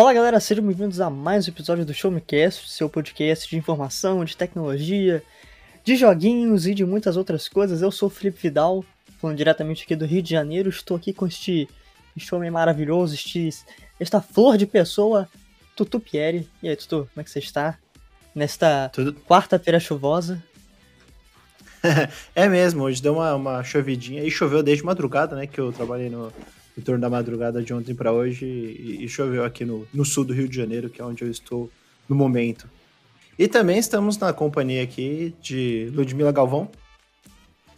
Fala galera, sejam bem-vindos a mais um episódio do Show Me Cast, seu podcast de informação, de tecnologia, de joguinhos e de muitas outras coisas. Eu sou o Felipe Vidal, falando diretamente aqui do Rio de Janeiro. Estou aqui com este show maravilhoso, este, esta flor de pessoa, Tutu Pieri. E aí, Tutu, como é que você está? Nesta quarta-feira chuvosa. é mesmo, hoje deu uma, uma chovidinha e choveu desde madrugada, né? Que eu trabalhei no, em torno da madrugada de ontem para hoje e, e, choveu aqui no, no sul do Rio de Janeiro, que é onde eu estou no momento. E também estamos na companhia aqui de Ludmila Galvão.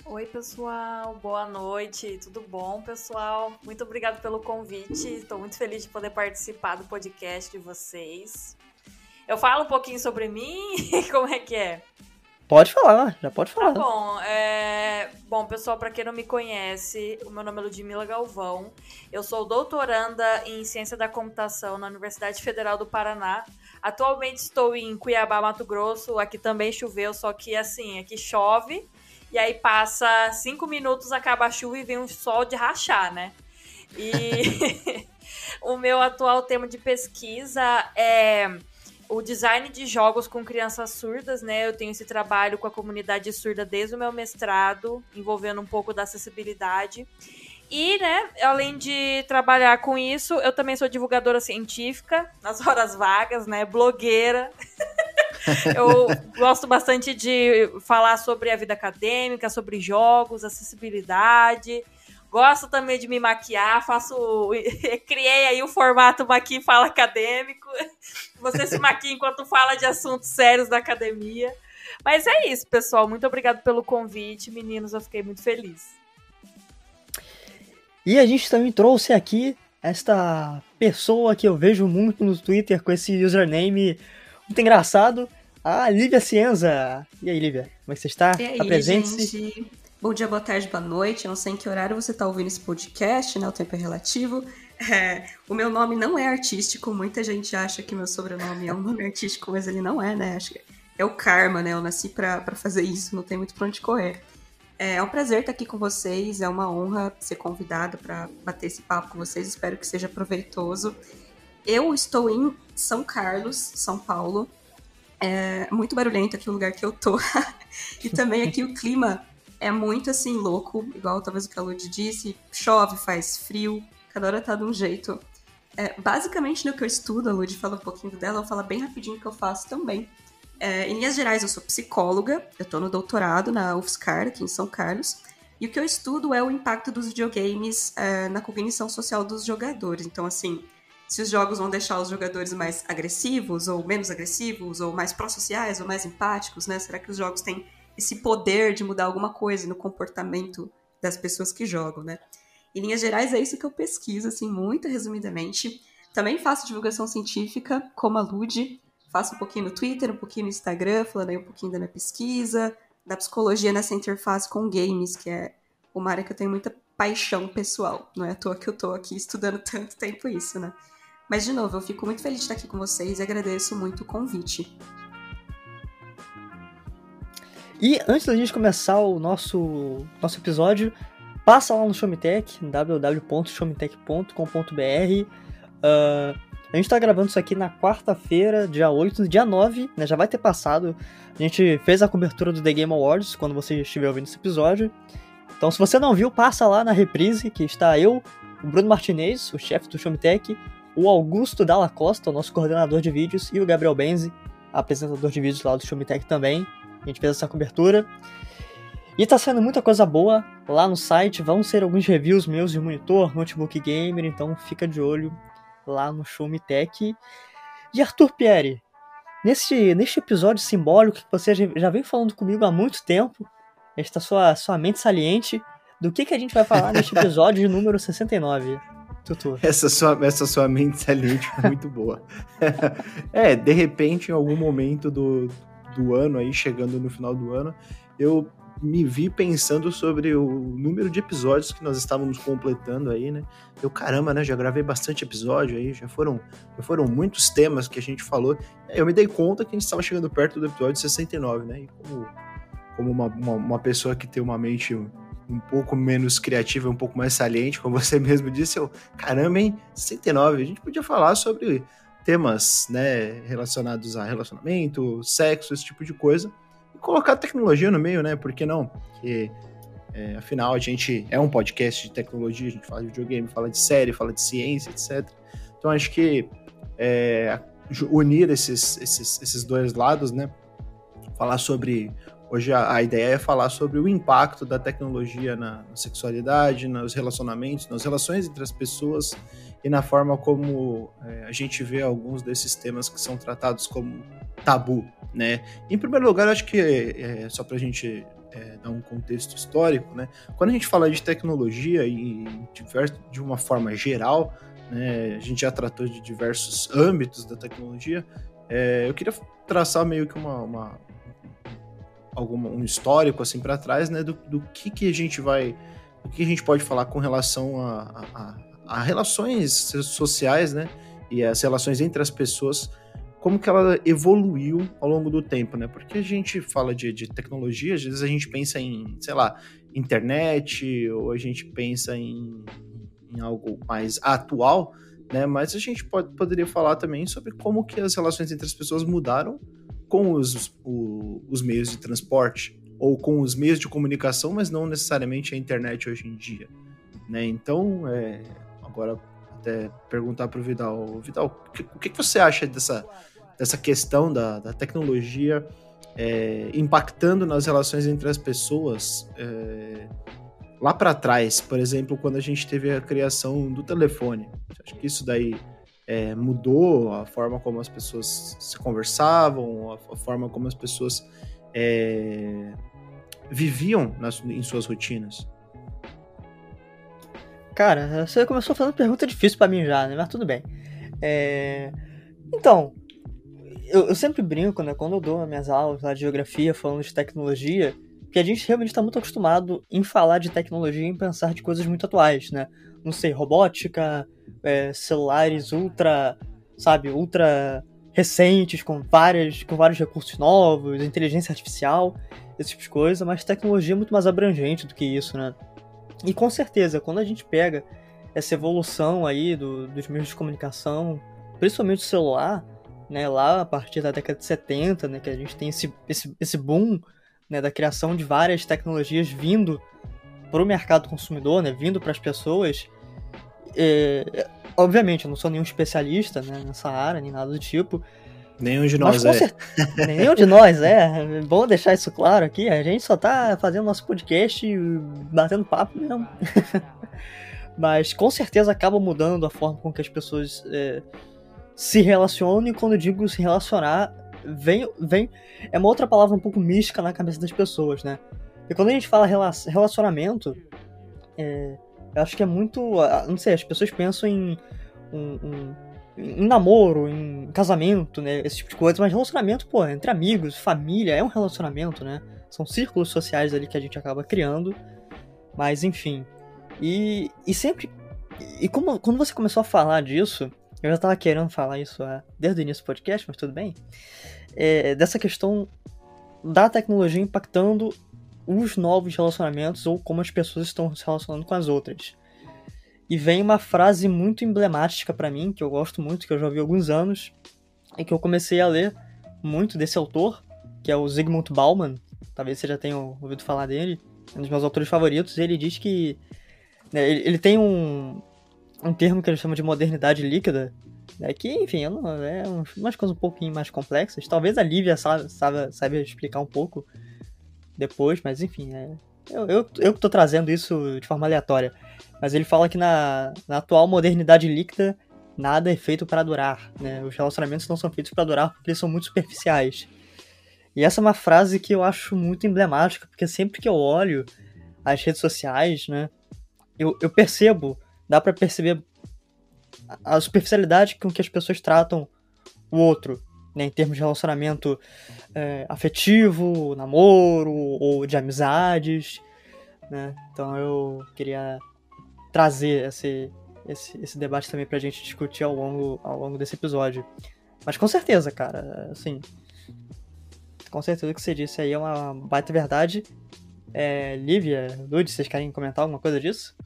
Oi, pessoal, boa noite, tudo bom, pessoal? Muito obrigado pelo convite, estou muito feliz de poder participar do podcast de vocês. Eu falo um pouquinho sobre mim, como é que é? Pode falar, já pode falar. Tá bom, é... bom pessoal, para quem não me conhece, o meu nome é Ludmila Galvão. Eu sou doutoranda em Ciência da Computação na Universidade Federal do Paraná. Atualmente estou em Cuiabá, Mato Grosso. Aqui também choveu, só que assim, aqui chove e aí passa cinco minutos, acaba a chuva e vem um sol de rachar, né? E o meu atual tema de pesquisa é o design de jogos com crianças surdas, né? Eu tenho esse trabalho com a comunidade surda desde o meu mestrado, envolvendo um pouco da acessibilidade. E, né, além de trabalhar com isso, eu também sou divulgadora científica nas horas vagas, né? Blogueira. eu gosto bastante de falar sobre a vida acadêmica, sobre jogos, acessibilidade. Gosto também de me maquiar, faço. Criei aí o formato Maqui Fala Acadêmico. Você se maquia enquanto fala de assuntos sérios da academia. Mas é isso, pessoal. Muito obrigado pelo convite. Meninos, eu fiquei muito feliz. E a gente também trouxe aqui esta pessoa que eu vejo muito no Twitter com esse username muito engraçado, a Lívia Cienza. E aí, Lívia, como é que você está? E aí, Apresente-se. Bom dia, boa tarde, boa noite. Não sei em que horário você está ouvindo esse podcast, né? O tempo é relativo. É, o meu nome não é artístico. Muita gente acha que meu sobrenome é um nome artístico, mas ele não é, né? Acho que é o karma, né? Eu nasci para fazer isso, não tem muito pra onde correr. É, é um prazer estar aqui com vocês, é uma honra ser convidada para bater esse papo com vocês. Espero que seja proveitoso. Eu estou em São Carlos, São Paulo. É muito barulhento aqui o lugar que eu tô. e também aqui o clima é muito assim louco, igual talvez o que a Lud disse, chove, faz frio, cada hora tá de um jeito. É, basicamente no que eu estudo, a Lud fala um pouquinho dela, eu falo bem rapidinho o que eu faço também. É, em linhas gerais, eu sou psicóloga, eu tô no doutorado na UFSCar, aqui em São Carlos, e o que eu estudo é o impacto dos videogames é, na cognição social dos jogadores. Então, assim, se os jogos vão deixar os jogadores mais agressivos, ou menos agressivos, ou mais pró-sociais, ou mais empáticos, né? Será que os jogos têm esse poder de mudar alguma coisa no comportamento das pessoas que jogam, né? Em linhas gerais, é isso que eu pesquiso, assim, muito resumidamente. Também faço divulgação científica, como a Lud. Faço um pouquinho no Twitter, um pouquinho no Instagram, falando aí um pouquinho da minha pesquisa, da psicologia nessa interface com games, que é uma área que eu tenho muita paixão pessoal. Não é à toa que eu tô aqui estudando tanto tempo isso, né? Mas, de novo, eu fico muito feliz de estar aqui com vocês e agradeço muito o convite. E antes da gente começar o nosso, nosso episódio, passa lá no Showmetech, www.showmetech.com.br. Uh, ah, a gente tá gravando isso aqui na quarta-feira, dia 8, dia 9, né? Já vai ter passado. A gente fez a cobertura do The Game Awards quando você estiver ouvindo esse episódio. Então, se você não viu, passa lá na reprise, que está eu, o Bruno Martinez, o chefe do Showmetech, o Augusto Dalla Costa, o nosso coordenador de vídeos, e o Gabriel Benzi, apresentador de vídeos lá do Showmetech também. A gente fez essa cobertura. E tá saindo muita coisa boa lá no site. Vão ser alguns reviews meus de monitor, notebook gamer, então fica de olho lá no Show Me Tech. E Arthur Pierre, neste, neste episódio simbólico que você já vem falando comigo há muito tempo, esta sua, sua mente saliente, do que, que a gente vai falar neste episódio de número 69? Tutu. Essa sua, essa sua mente saliente foi muito boa. é, de repente, em algum momento do, do ano aí, chegando no final do ano, eu me vi pensando sobre o número de episódios que nós estávamos completando aí, né? Eu, caramba, né? Já gravei bastante episódio aí, já foram, já foram muitos temas que a gente falou. Eu me dei conta que a gente estava chegando perto do episódio 69, né? E como, como uma, uma, uma pessoa que tem uma mente um pouco menos criativa, um pouco mais saliente, como você mesmo disse, eu, caramba, hein? 69, a gente podia falar sobre temas né, relacionados a relacionamento, sexo, esse tipo de coisa, e colocar tecnologia no meio, né? Por que não? Porque, é, afinal, a gente é um podcast de tecnologia, a gente fala de videogame, fala de série, fala de ciência, etc. Então, acho que é, unir esses, esses, esses dois lados, né? Falar sobre. Hoje a, ideia é falar sobre o impacto da tecnologia na sexualidade, nos relacionamentos, nas relações entre as pessoas e na forma como é, a gente vê alguns desses temas que são tratados como tabu, né? Em primeiro lugar, acho que é, só para a gente é, dar um contexto histórico, né? Quando a gente fala de tecnologia e diverso, de uma forma geral, né? A gente já tratou de diversos âmbitos da tecnologia. É, eu queria traçar meio que uma, uma alguma, um histórico assim para trás, né? Do, do que que a gente vai, o que a gente pode falar com relação a, a, a relações sociais, né? E as relações entre as pessoas, como que ela evoluiu ao longo do tempo, né? Porque a gente fala de, de tecnologia, às vezes a gente pensa em, sei lá, internet, ou a gente pensa em, em algo mais atual, né? Mas a gente pode, poderia falar também sobre como que as relações entre as pessoas mudaram com os, os meios de transporte ou com os meios de comunicação, mas não necessariamente a internet hoje em dia, né? Então, é, agora até perguntar para o Vidal, Vidal, o que, você acha dessa, dessa questão da, da tecnologia é, impactando nas relações entre as pessoas? É, lá para trás, por exemplo, quando a gente teve a criação do telefone. Acho que isso daí é, mudou a forma como as pessoas se conversavam, a, a forma como as pessoas é, viviam nas, em suas rotinas. Cara, você começou fazendo pergunta difícil para mim já, né? Mas tudo bem. É... Então, eu, eu, sempre brinco, né? Quando eu dou minhas aulas lá de geografia falando de tecnologia, porque a gente realmente está muito acostumado em falar de tecnologia e em pensar de coisas muito atuais, né? Não sei, robótica, é, celulares ultra, sabe, ultra recentes, com, várias, com vários recursos novos, inteligência artificial, esse tipo de coisa, mas tecnologia é muito mais abrangente do que isso, né? E com certeza, quando a gente pega essa evolução aí do, dos meios de comunicação, principalmente o celular, né, lá a partir da década de 70, né, que a gente tem esse, esse, esse boom né, da criação de várias tecnologias vindo para o mercado consumidor, né, vindo para as pessoas. É, obviamente, eu não sou nenhum especialista né, nessa área, nem nada do tipo. Nenhum de nós é. Nenhum de nós é. Bom deixar isso claro aqui. A gente só tá fazendo nosso podcast e batendo papo mesmo. Mas com certeza acaba mudando a forma com que as pessoas é, se relacionam. E quando eu digo se relacionar, vem, vem. É uma outra palavra um pouco mística na cabeça das pessoas, né? E quando a gente fala relacionamento, é, eu acho que é muito. Não sei, as pessoas pensam em, um, um, em namoro, em casamento, né? Esse tipo de coisa, mas relacionamento, pô, entre amigos, família, é um relacionamento, né? São círculos sociais ali que a gente acaba criando. Mas enfim. E, e sempre. E como, quando você começou a falar disso, eu já tava querendo falar isso é, desde o início do podcast, mas tudo bem. É, dessa questão da tecnologia impactando os novos relacionamentos ou como as pessoas estão se relacionando com as outras. E vem uma frase muito emblemática para mim, que eu gosto muito, que eu já ouvi há alguns anos, e que eu comecei a ler muito desse autor, que é o Zygmunt Bauman. Talvez você já tenha ouvido falar dele, é um dos meus autores favoritos. Ele diz que. Né, ele, ele tem um, um termo que ele chama de modernidade líquida, né, que, enfim, é umas coisas um pouquinho mais complexas. Talvez a Lívia saiba, saiba explicar um pouco depois, mas enfim, é, eu, eu, eu tô trazendo isso de forma aleatória. Mas ele fala que na, na atual modernidade líquida, nada é feito para durar, né? Os relacionamentos não são feitos para durar porque eles são muito superficiais. E essa é uma frase que eu acho muito emblemática, porque sempre que eu olho as redes sociais, né, eu, eu percebo dá para perceber a superficialidade com que as pessoas tratam o outro, né, em termos de relacionamento é, afetivo, namoro ou de amizades, né? Então eu queria trazer esse, esse, esse debate também pra gente discutir ao longo, ao longo desse episódio. Mas com certeza, cara, assim, com certeza o que você disse aí é uma baita verdade. É, Lívia, Lud, vocês querem comentar alguma coisa disso?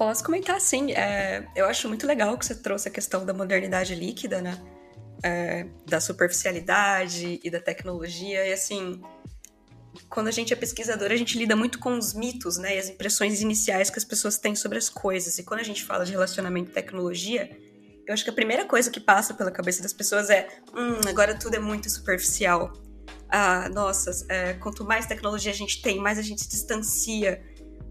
Posso comentar sim. É, eu acho muito legal que você trouxe a questão da modernidade líquida, né? É, da superficialidade e da tecnologia. E assim, quando a gente é pesquisador, a gente lida muito com os mitos, né? E as impressões iniciais que as pessoas têm sobre as coisas. E quando a gente fala de relacionamento e tecnologia, eu acho que a primeira coisa que passa pela cabeça das pessoas é: hum, agora tudo é muito superficial. Ah, nossa, é, quanto mais tecnologia a gente tem, mais a gente se distancia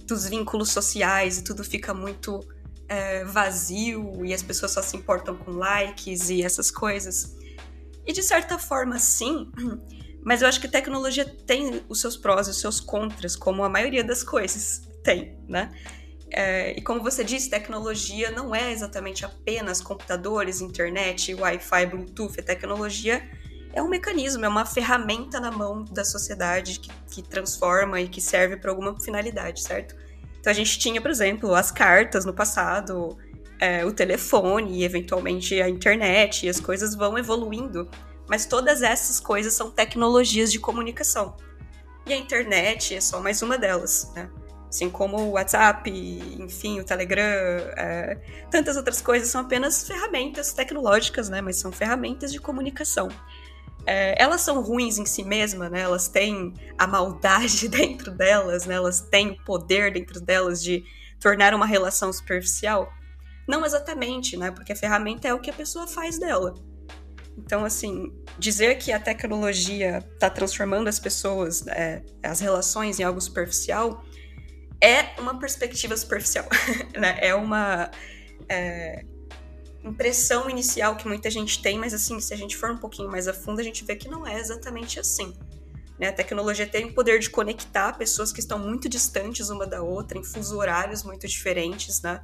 dos vínculos sociais e tudo fica muito é, vazio e as pessoas só se importam com likes e essas coisas. E de certa forma, sim, mas eu acho que tecnologia tem os seus prós e os seus contras, como a maioria das coisas tem, né? É, e como você disse, tecnologia não é exatamente apenas computadores, internet, Wi-Fi, Bluetooth. A tecnologia é um mecanismo, é uma ferramenta na mão da sociedade que, que transforma e que serve para alguma finalidade, certo? Então a gente tinha, por exemplo, as cartas no passado, é, o telefone e eventualmente a internet, e as coisas vão evoluindo mas todas essas coisas são tecnologias de comunicação. E a internet é só mais uma delas, né? Assim como o WhatsApp, enfim, o Telegram, é, tantas outras coisas são apenas ferramentas tecnológicas, né? Mas são ferramentas de comunicação. É, elas são ruins em si mesmas, né? Elas têm a maldade dentro delas, né? Elas têm o poder dentro delas de tornar uma relação superficial. Não exatamente, né? Porque a ferramenta é o que a pessoa faz dela. Então, assim, dizer que a tecnologia está transformando as pessoas, é, as relações em algo superficial, é uma perspectiva superficial, né? É uma é, impressão inicial que muita gente tem, mas assim, se a gente for um pouquinho mais a fundo, a gente vê que não é exatamente assim. Né? A tecnologia tem o poder de conectar pessoas que estão muito distantes uma da outra, em fuso horários muito diferentes, né?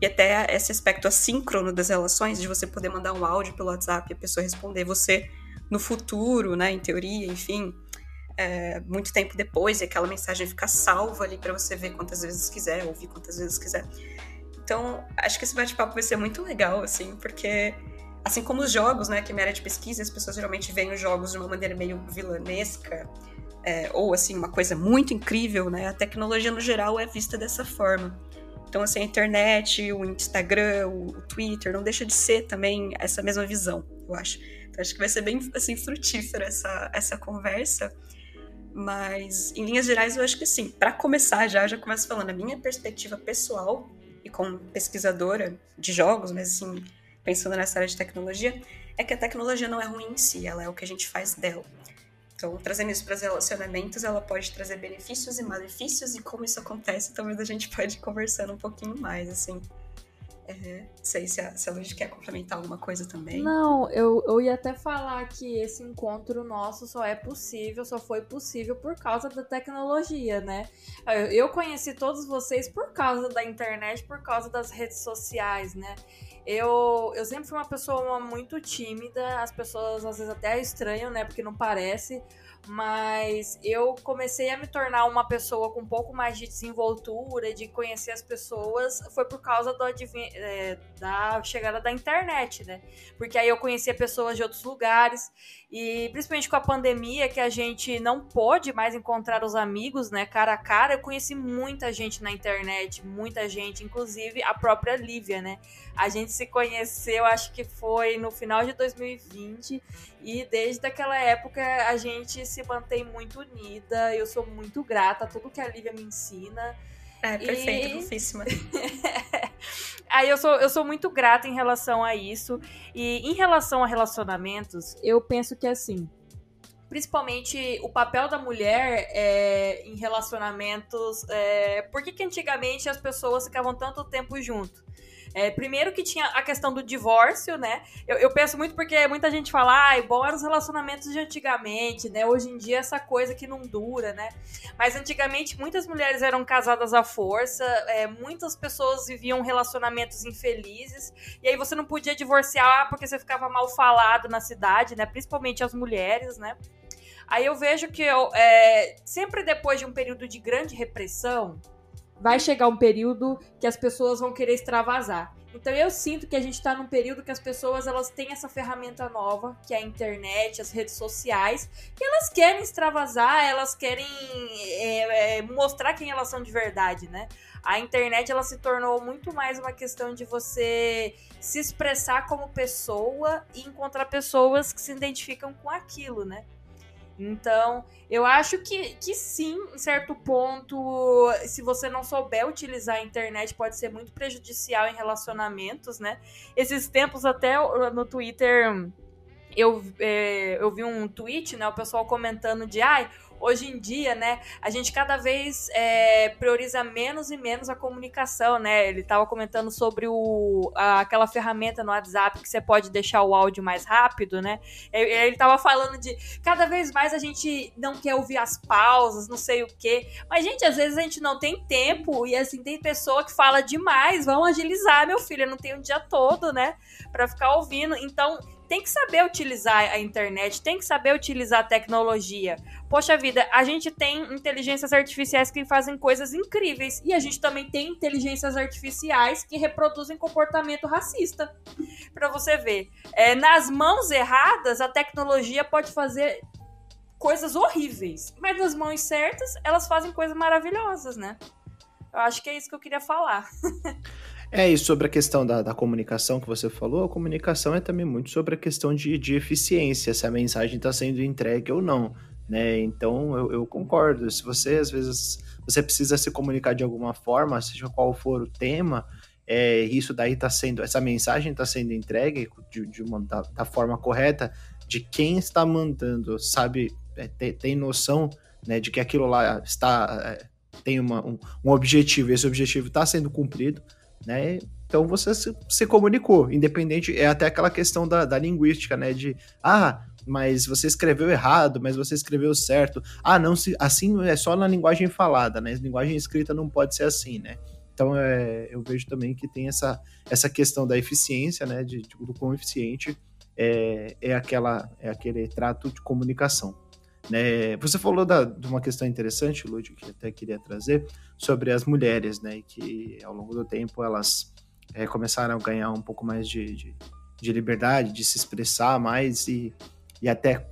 E até esse aspecto assíncrono das relações, de você poder mandar um áudio pelo WhatsApp e a pessoa responder você no futuro, né, em teoria, enfim, é, muito tempo depois, e aquela mensagem ficar salva ali para você ver quantas vezes quiser, ouvir quantas vezes quiser. Então, acho que esse bate-papo vai ser muito legal, assim, porque assim como os jogos, né, que é minha área de pesquisa, as pessoas geralmente veem os jogos de uma maneira meio vilanesca, é, ou assim, uma coisa muito incrível, né, a tecnologia no geral é vista dessa forma. Então, assim, a internet, o Instagram, o Twitter, não deixa de ser também essa mesma visão, eu acho. Então, acho que vai ser bem, assim, frutífera essa, essa conversa. Mas, em linhas gerais, eu acho que sim. Para começar já, já começo falando a minha perspectiva pessoal e como pesquisadora de jogos, mas assim, pensando nessa área de tecnologia, é que a tecnologia não é ruim em si, ela é o que a gente faz dela. Então, trazendo isso para os relacionamentos, ela pode trazer benefícios e malefícios, e como isso acontece, talvez a gente pode ir conversando um pouquinho mais, assim. É, sei se a, se a quer complementar alguma coisa também. Não, eu, eu ia até falar que esse encontro nosso só é possível, só foi possível por causa da tecnologia, né? Eu, eu conheci todos vocês por causa da internet, por causa das redes sociais, né? Eu, eu sempre fui uma pessoa muito tímida, as pessoas às vezes até estranham, né? Porque não parece, mas eu comecei a me tornar uma pessoa com um pouco mais de desenvoltura, de conhecer as pessoas, foi por causa do, é, da chegada da internet, né? Porque aí eu conhecia pessoas de outros lugares e principalmente com a pandemia que a gente não pôde mais encontrar os amigos, né, cara a cara, eu conheci muita gente na internet, muita gente, inclusive a própria Lívia, né? A gente se conheceu, acho que foi no final de 2020 e desde aquela época a gente se mantém muito unida. Eu sou muito grata a tudo que a Lívia me ensina. É, perfeito, e... fofíssima. Aí eu sou, eu sou muito grata em relação a isso. E em relação a relacionamentos, eu penso que assim. Principalmente o papel da mulher é, em relacionamentos. É, por que, que antigamente as pessoas ficavam tanto tempo junto? É, primeiro que tinha a questão do divórcio, né? Eu, eu penso muito porque muita gente fala, ah, bom eram os relacionamentos de antigamente, né? Hoje em dia essa coisa que não dura, né? Mas antigamente muitas mulheres eram casadas à força, é, muitas pessoas viviam relacionamentos infelizes, e aí você não podia divorciar porque você ficava mal falado na cidade, né? Principalmente as mulheres, né? Aí eu vejo que eu, é, sempre depois de um período de grande repressão, vai chegar um período que as pessoas vão querer extravasar. Então eu sinto que a gente está num período que as pessoas elas têm essa ferramenta nova, que é a internet, as redes sociais, que elas querem extravasar, elas querem é, é, mostrar quem elas são de verdade, né? A internet ela se tornou muito mais uma questão de você se expressar como pessoa e encontrar pessoas que se identificam com aquilo, né? Então, eu acho que, que sim, em certo ponto, se você não souber utilizar a internet, pode ser muito prejudicial em relacionamentos, né? Esses tempos, até no Twitter, eu, é, eu vi um tweet, né? O pessoal comentando de, ai, hoje em dia, né, a gente cada vez é, prioriza menos e menos a comunicação, né? Ele estava comentando sobre o, a, aquela ferramenta no WhatsApp que você pode deixar o áudio mais rápido, né? Ele estava falando de cada vez mais a gente não quer ouvir as pausas, não sei o quê. Mas, gente, às vezes a gente não tem tempo e assim, tem pessoa que fala demais. Vamos agilizar, meu filho. Eu não tenho o dia todo, né? Para ficar ouvindo. Então, tem que saber utilizar a internet, tem que saber utilizar a tecnologia. Poxa vida, a gente tem inteligências artificiais que fazem coisas incríveis e a gente também tem inteligências artificiais que reproduzem comportamento racista. Para você ver, é, nas mãos erradas a tecnologia pode fazer coisas horríveis, mas nas mãos certas elas fazem coisas maravilhosas, né? Eu acho que é isso que eu queria falar. É, e sobre a questão da, da comunicação que você falou, a comunicação é também muito sobre a questão de, de eficiência, se a mensagem está sendo entregue ou não. Né? Então eu, eu, concordo. Se você às vezes você precisa se comunicar de alguma forma, seja qual for o tema, é, isso daí está sendo, essa mensagem está sendo entregue de, de uma, da, da, forma correta, de quem está mandando, sabe, é, tem, tem, noção né, de que aquilo lá está é, tem uma, um, um objetivo, esse objetivo está sendo cumprido né? Então você se, se, comunicou, independente, é até aquela questão da, da linguística, né? De, ah, mas você escreveu errado, mas você escreveu certo. Ah, não, se, assim é só na linguagem falada, né? Linguagem escrita não pode ser assim, né? Então é, eu vejo também que tem essa, essa questão da eficiência, né? De, do quão eficiente é, é, aquela, é aquele trato de comunicação. Né? Você falou da, de uma questão interessante, Lud, que até queria trazer, sobre as mulheres, né? Que ao longo do tempo elas é, começaram a ganhar um pouco mais de, de, de, liberdade, de se expressar mais e, e até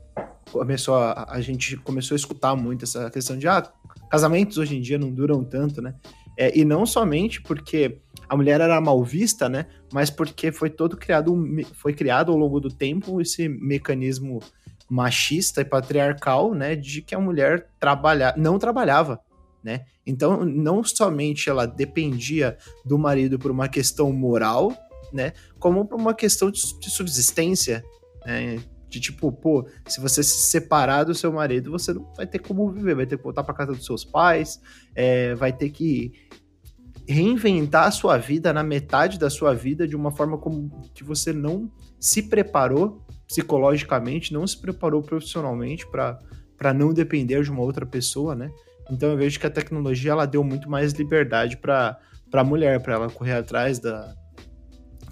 começou a, a gente começou a escutar muito essa questão de ah, casamentos hoje em dia não duram tanto, né? É, e não somente porque a mulher era mal vista, né? Mas porque foi todo criado, foi criado ao longo do tempo esse mecanismo machista e patriarcal, né, de que a mulher trabalha, não trabalhava, né? Então, não somente ela dependia do marido por uma questão moral, né, como por uma questão de, de subsistência, né? De tipo, pô, se você se separar do seu marido, você não vai ter como viver, vai ter que voltar para casa dos seus pais, é, vai ter que reinventar a sua vida na metade da sua vida de uma forma como que você não se preparou psicologicamente, não se preparou profissionalmente para não depender de uma outra pessoa, né? Então eu vejo que a tecnologia ela deu muito mais liberdade para a mulher, para ela correr atrás da,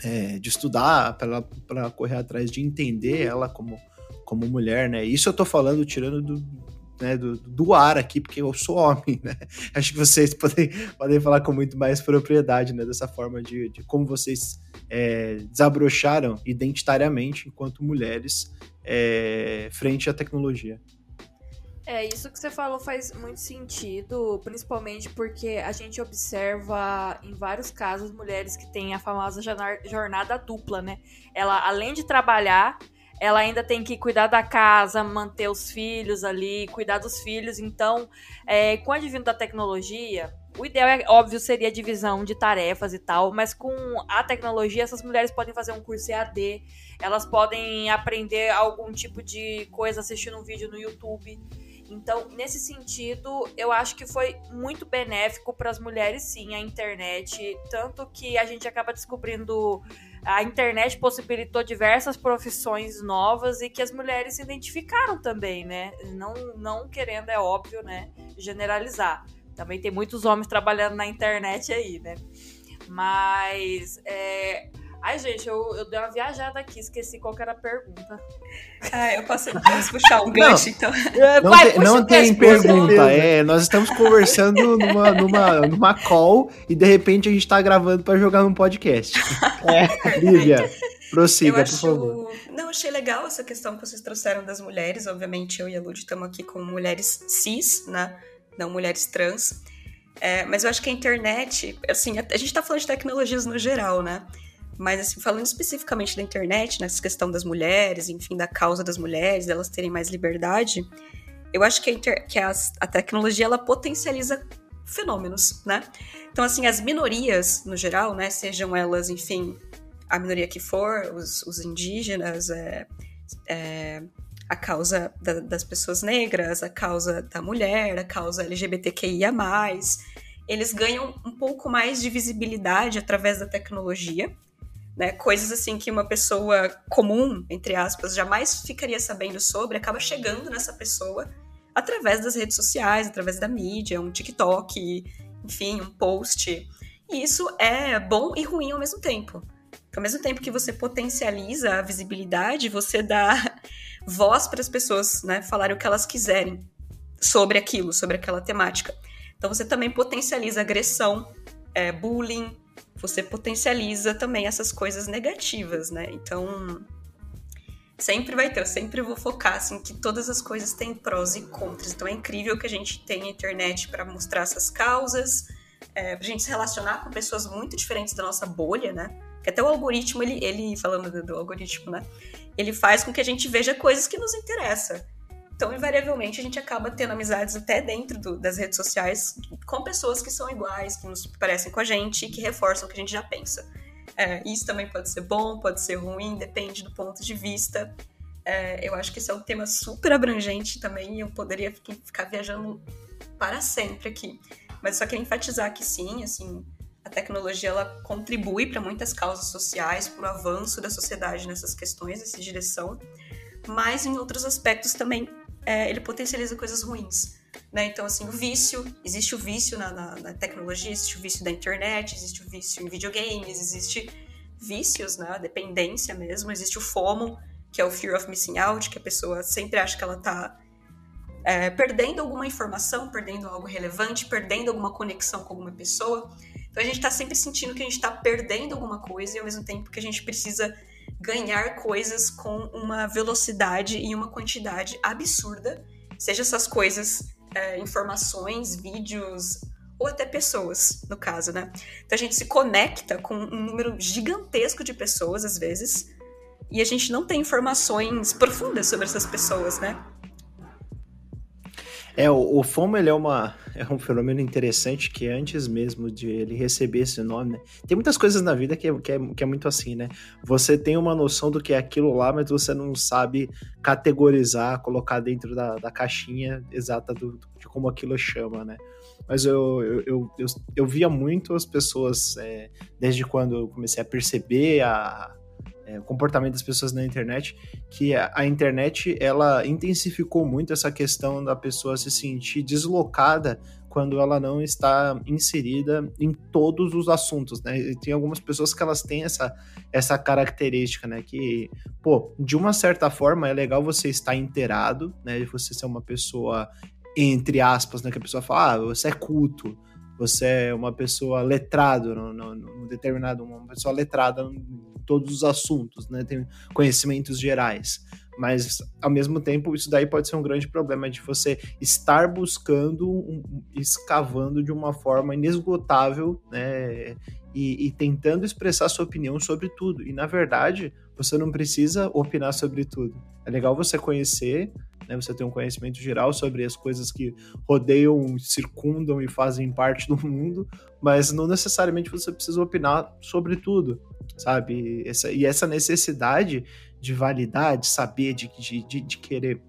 é, de estudar, para ela, correr atrás de entender ela como, como mulher, né? Isso eu tô falando tirando do, né, do, do ar aqui, porque eu sou homem, né? Acho que vocês podem, podem falar com muito mais propriedade, né? Dessa forma de, de como vocês é, desabrocharam identitariamente enquanto mulheres é, frente à tecnologia. É, isso que você falou faz muito sentido, principalmente porque a gente observa em vários casos mulheres que têm a famosa jornada dupla, né? Ela, além de trabalhar, ela ainda tem que cuidar da casa, manter os filhos ali, cuidar dos filhos. Então, é, com o advento da tecnologia, o ideal é óbvio seria a divisão de tarefas e tal, mas com a tecnologia essas mulheres podem fazer um curso EAD, elas podem aprender algum tipo de coisa assistindo um vídeo no YouTube. Então, nesse sentido, eu acho que foi muito benéfico para as mulheres, sim, a internet, tanto que a gente acaba descobrindo a internet possibilitou diversas profissões novas e que as mulheres se identificaram também, né? Não, não querendo, é óbvio, né? Generalizar. Também tem muitos homens trabalhando na internet aí, né? Mas é, Ai, gente, eu, eu dei uma viajada aqui, esqueci qual era a pergunta. Ah, eu posso, posso puxar um gancho, então. Não, Vai, tem, não tem pergunta, é, nós estamos conversando numa, numa, numa call e de repente a gente tá gravando para jogar num podcast. É. Lívia, prossiga, acho, por favor. Não, achei legal essa questão que vocês trouxeram das mulheres, obviamente eu e a Lud estamos aqui com mulheres cis, né, não mulheres trans, é, mas eu acho que a internet, assim, a, a gente tá falando de tecnologias no geral, né, mas, assim, falando especificamente da internet, nessa questão das mulheres, enfim, da causa das mulheres, delas terem mais liberdade, eu acho que a, inter... que a tecnologia, ela potencializa fenômenos, né? Então, assim, as minorias, no geral, né, sejam elas, enfim, a minoria que for, os, os indígenas, é, é, a causa da, das pessoas negras, a causa da mulher, a causa LGBTQIA+, eles ganham um pouco mais de visibilidade através da tecnologia, né? Coisas assim que uma pessoa comum, entre aspas, jamais ficaria sabendo sobre, acaba chegando nessa pessoa através das redes sociais, através da mídia, um TikTok, enfim, um post. E isso é bom e ruim ao mesmo tempo. Porque ao mesmo tempo que você potencializa a visibilidade, você dá voz para as pessoas, né, falarem o que elas quiserem sobre aquilo, sobre aquela temática. Então você também potencializa agressão, é, bullying, você potencializa também essas coisas negativas, né? Então, sempre vai ter, eu sempre vou focar assim que todas as coisas têm prós e contras. Então é incrível que a gente tenha internet para mostrar essas causas, é, pra gente se relacionar com pessoas muito diferentes da nossa bolha, né? Que até o algoritmo, ele, ele falando do, do algoritmo, né? Ele faz com que a gente veja coisas que nos interessam. Então, invariavelmente, a gente acaba tendo amizades até dentro do, das redes sociais com pessoas que são iguais, que nos parecem com a gente e que reforçam o que a gente já pensa. É, isso também pode ser bom, pode ser ruim, depende do ponto de vista. É, eu acho que esse é um tema super abrangente também eu poderia ficar viajando para sempre aqui. Mas só queria enfatizar que sim, assim, a tecnologia ela contribui para muitas causas sociais, para o avanço da sociedade nessas questões, nessa direção, mas em outros aspectos também é, ele potencializa coisas ruins. Né? Então, assim, o vício, existe o vício na, na, na, tecnologia, existe o vício da internet, existe o vício em videogames, existe vícios, né? Dependência mesmo, existe o FOMO, que é o Fear of Missing Out, que a pessoa sempre acha que ela tá é, perdendo alguma informação, perdendo algo relevante, perdendo alguma conexão com alguma pessoa. Então a gente tá sempre sentindo que a gente tá perdendo alguma coisa e ao mesmo tempo que a gente precisa ganhar coisas com uma velocidade e uma quantidade absurda, seja essas coisas, é, informações, vídeos ou até pessoas, no caso, né? Então a gente se conecta com um número gigantesco de pessoas às vezes e a gente não tem informações profundas sobre essas pessoas, né? É, o, o FOMO ele é, uma, é um fenômeno interessante que antes mesmo de ele receber esse nome, né? Tem muitas coisas na vida que é, que, é, que é muito assim, né? Você tem uma noção do que é aquilo lá, mas você não sabe categorizar, colocar dentro da, da caixinha exata do, de como aquilo chama, né? Mas eu, eu, eu, eu, eu via muito as pessoas, é, desde quando eu comecei a perceber a, é, comportamento das pessoas na internet, que a, internet ela intensificou muito essa questão da pessoa se sentir deslocada quando ela não está inserida em todos os assuntos, né? E tem algumas pessoas que elas têm essa, essa característica, né? Que, pô, de uma certa forma é legal você estar inteirado, né? Você ser uma pessoa, entre aspas, né? Que a pessoa fala, ah, você é culto, você é uma pessoa letrado, no, no determinado, uma pessoa letrada todos os assuntos, né? Tem conhecimentos gerais. Mas, ao mesmo tempo, isso daí pode ser um grande problema de você estar buscando, um, escavando de uma forma inesgotável, né? E, e, tentando expressar sua opinião sobre tudo. E, na verdade, você não precisa opinar sobre tudo. É legal você conhecer, né? Você ter um conhecimento geral sobre as coisas que rodeiam, circundam e fazem parte do mundo, mas não necessariamente você precisa opinar sobre tudo sabe? Essa, e essa necessidade de validar, de saber, de, de, de querer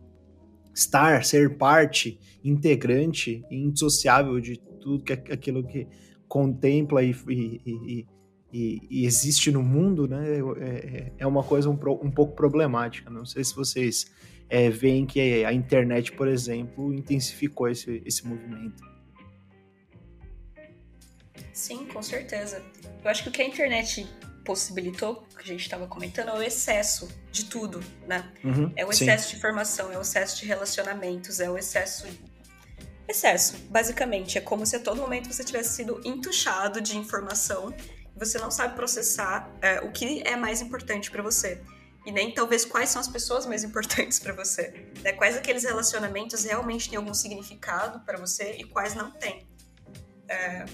estar, ser parte integrante e indissociável de tudo que aquilo que contempla e, e, e, e existe no mundo, né? É, é, é uma coisa um, um, pouco problemática. Não sei se vocês é, veem que a internet, por exemplo, intensificou esse, esse movimento. Sim, com certeza. Eu acho que o que a internet possibilitou, que a gente estava comentando, é o excesso de tudo, né? Uhum, é o sim. excesso de informação, é o excesso de relacionamentos, é o excesso. Excesso, basicamente. É como se a todo momento você tivesse sido entuchado de informação e você não sabe processar é, o que é mais importante para você. E nem talvez quais são as pessoas mais importantes para você. Né? Quais aqueles relacionamentos realmente têm algum significado para você e quais não têm. É,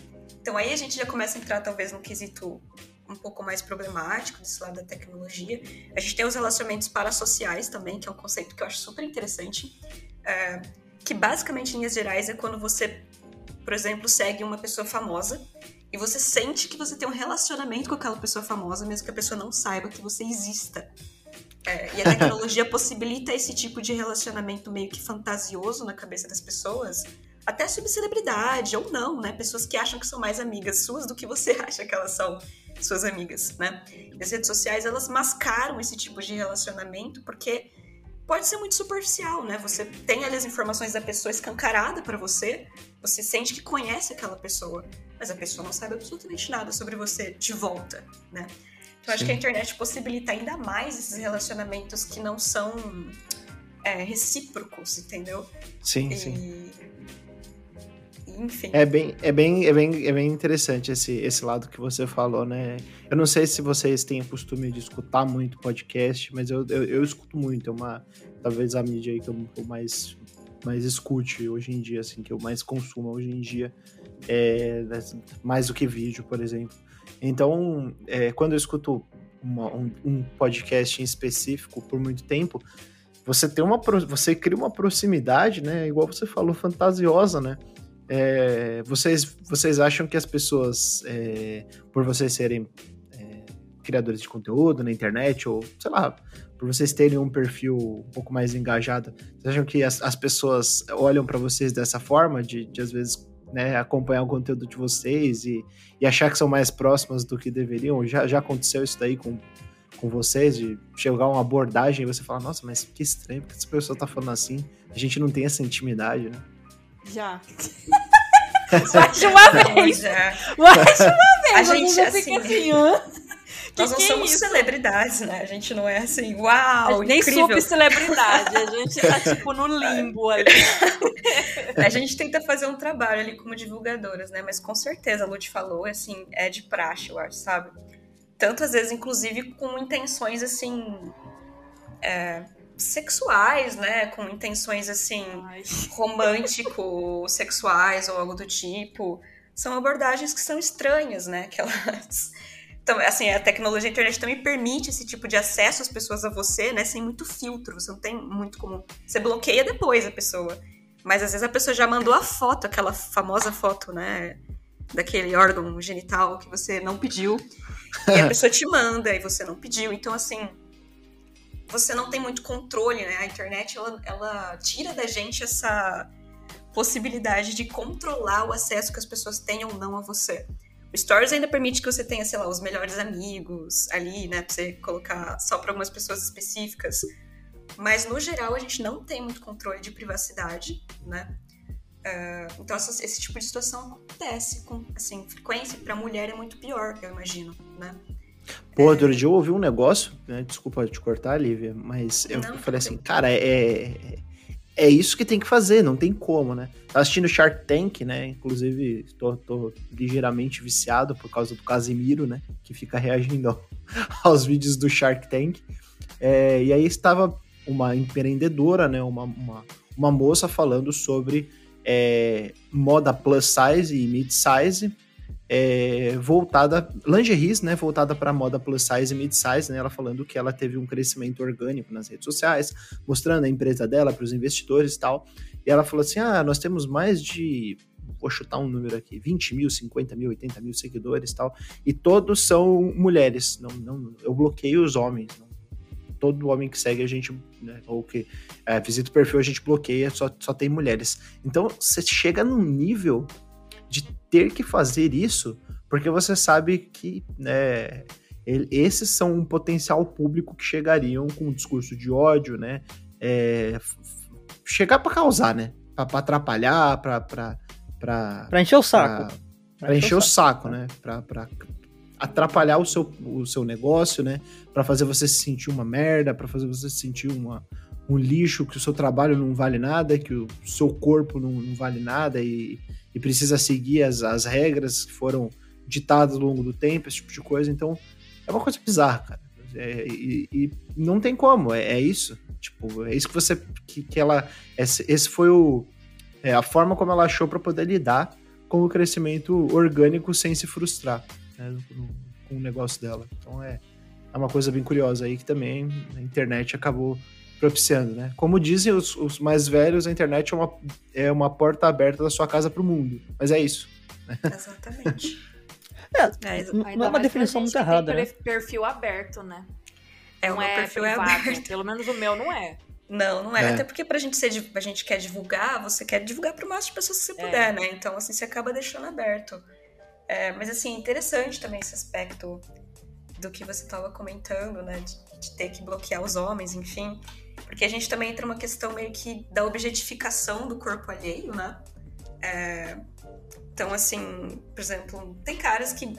então aí a gente já começa a entrar talvez no quesito um pouco mais problemático desse lado da tecnologia. A gente tem os relacionamentos parasociais também, que é um conceito que eu acho super interessante. É, que basicamente, em linhas gerais, é quando você, por exemplo, segue uma pessoa famosa e você sente que você tem um relacionamento com aquela pessoa famosa, mesmo que a pessoa não saiba que você exista. É, e a tecnologia possibilita esse tipo de relacionamento meio que fantasioso na cabeça das pessoas, até subcelebridade ou não, né? Pessoas que acham que são mais amigas suas do que você acha que elas são suas amigas, né? E as redes sociais, elas mascaram esse tipo de relacionamento porque pode ser muito superficial, né? Você tem ali as informações da pessoa escancarada para você, você sente que conhece aquela pessoa, mas a pessoa não sabe absolutamente nada sobre você de volta, né? Então, acho que a internet possibilita ainda mais esses relacionamentos que não são é, recíprocos, entendeu? Sim, e... sim. Enfim. É bem, é bem, é bem, é bem interessante esse, esse lado que você falou, né? Eu não sei se vocês têm o costume de escutar muito podcast, mas eu, eu, eu escuto muito. É uma, talvez a mídia aí que eu, mais, mais escute hoje em dia, assim, que eu mais consumo hoje em dia, é, mais do que vídeo, por exemplo. Então, é, quando eu escuto uma, um, um podcast em específico por muito tempo, você tem uma você cria uma proximidade, né? Igual você falou, fantasiosa, né? É, vocês, vocês acham que as pessoas, é, por vocês serem é, criadores de conteúdo na internet, ou sei lá, por vocês terem um perfil um pouco mais engajado, vocês acham que as, as pessoas olham para vocês dessa forma, de, de às vezes né, acompanhar o conteúdo de vocês e, e achar que são mais próximas do que deveriam? Já, já aconteceu isso daí com, com vocês, de chegar uma abordagem e você falar, nossa, mas que estranho, porque essa pessoa tá falando assim, a gente não tem essa intimidade, né? Já. Mais de uma vez. Já. Mais de uma vez. A gente, já assim, fica assim, hã? Nós não que é somos isso? celebridades, né? A gente não é assim, uau, Nem incrível. subcelebridade. A gente tá, tipo, no limbo ali. A gente tenta fazer um trabalho ali como divulgadoras, né? Mas com certeza, a Lute falou, assim, é de praxe, eu acho, sabe? Tantas vezes, inclusive, com intenções, assim, é, sexuais, né? Com intenções, assim, Ai. romântico-sexuais ou algo do tipo. São abordagens que são estranhas, né? Que elas... Então, assim, a tecnologia a internet também permite esse tipo de acesso às pessoas a você, né? Sem muito filtro. Você não tem muito como... Você bloqueia depois a pessoa. Mas às vezes a pessoa já mandou a foto, aquela famosa foto, né? Daquele órgão genital que você não pediu. E a pessoa te manda e você não pediu. Então, assim, você não tem muito controle, né? A internet, ela, ela tira da gente essa possibilidade de controlar o acesso que as pessoas têm ou não a você. O Stories ainda permite que você tenha, sei lá, os melhores amigos ali, né? Pra você colocar só para algumas pessoas específicas. Mas, no geral, a gente não tem muito controle de privacidade, né? Uh, então, essa, esse tipo de situação acontece com, assim, frequência. Para mulher é muito pior, eu imagino, né? Pô, outro dia eu ouvi um negócio, né? Desculpa te cortar, Lívia, mas eu Não, falei assim, cara, é, é isso que tem que fazer, não tem como, né? Tá assistindo Shark Tank, né? Inclusive, tô, tô ligeiramente viciado por causa do Casimiro, né? Que fica reagindo ao- aos vídeos do Shark Tank. É, e aí estava uma empreendedora, né? Uma, uma, uma moça falando sobre é, moda plus size e mid size é, voltada, lingeries, né, voltada para moda plus size e mid size, né, ela falando que ela teve um crescimento orgânico nas redes sociais, mostrando a empresa dela para os investidores e tal, e ela falou assim, ah, nós temos mais de, vou chutar um número aqui, 20 mil, 50 mil, 80 mil seguidores e tal, e todos são mulheres, não, não, eu bloqueio os homens, não, todo homem que segue a gente, né, ou que é, visita o perfil, a gente bloqueia, só, só tem mulheres. Então, você chega num nível de ter que fazer isso, porque você sabe que né, esses são um potencial público que chegariam com um discurso de ódio, né? é, chegar pra causar, né? Pra atrapalhar, pra, Pra encher o saco. pra encher o saco, né? Pra, pra atrapalhar o seu, o seu negócio, né? Para fazer você se sentir uma merda, para fazer você se sentir uma, um lixo, que o seu trabalho não vale nada, que o seu corpo não, não vale nada e, e precisa seguir as, as regras que foram ditadas ao longo do tempo, esse tipo de coisa. Então, é uma coisa bizarra, cara. É, e, e, não tem como, é, é, isso. Tipo, é isso que você. que, que ela. Esse, esse foi o. É a forma como ela achou para poder lidar com o crescimento orgânico sem se frustrar né, com o negócio dela. Então é, é uma coisa bem curiosa aí que também a internet acabou propiciando, né? Como dizem os, os mais velhos, a internet é uma, é uma porta aberta da sua casa para o mundo. Mas é isso. Exatamente. é, é, não é uma definição muito errada. Tem né? perfil aberto, né? É, não o é perfil privado, é aberto. Pelo menos o meu não é. Não, não é. é. Até porque pra gente ser, a gente quer divulgar, você quer divulgar pro máximo de pessoas que você é. puder, né? Então, assim, você acaba deixando aberto. É, mas, assim, interessante também esse aspecto do que você estava comentando, né? De, de, ter que bloquear os homens, enfim. Porque a gente também entra numa questão meio que da objetificação do corpo alheio, né? É, então, assim, por exemplo, tem caras que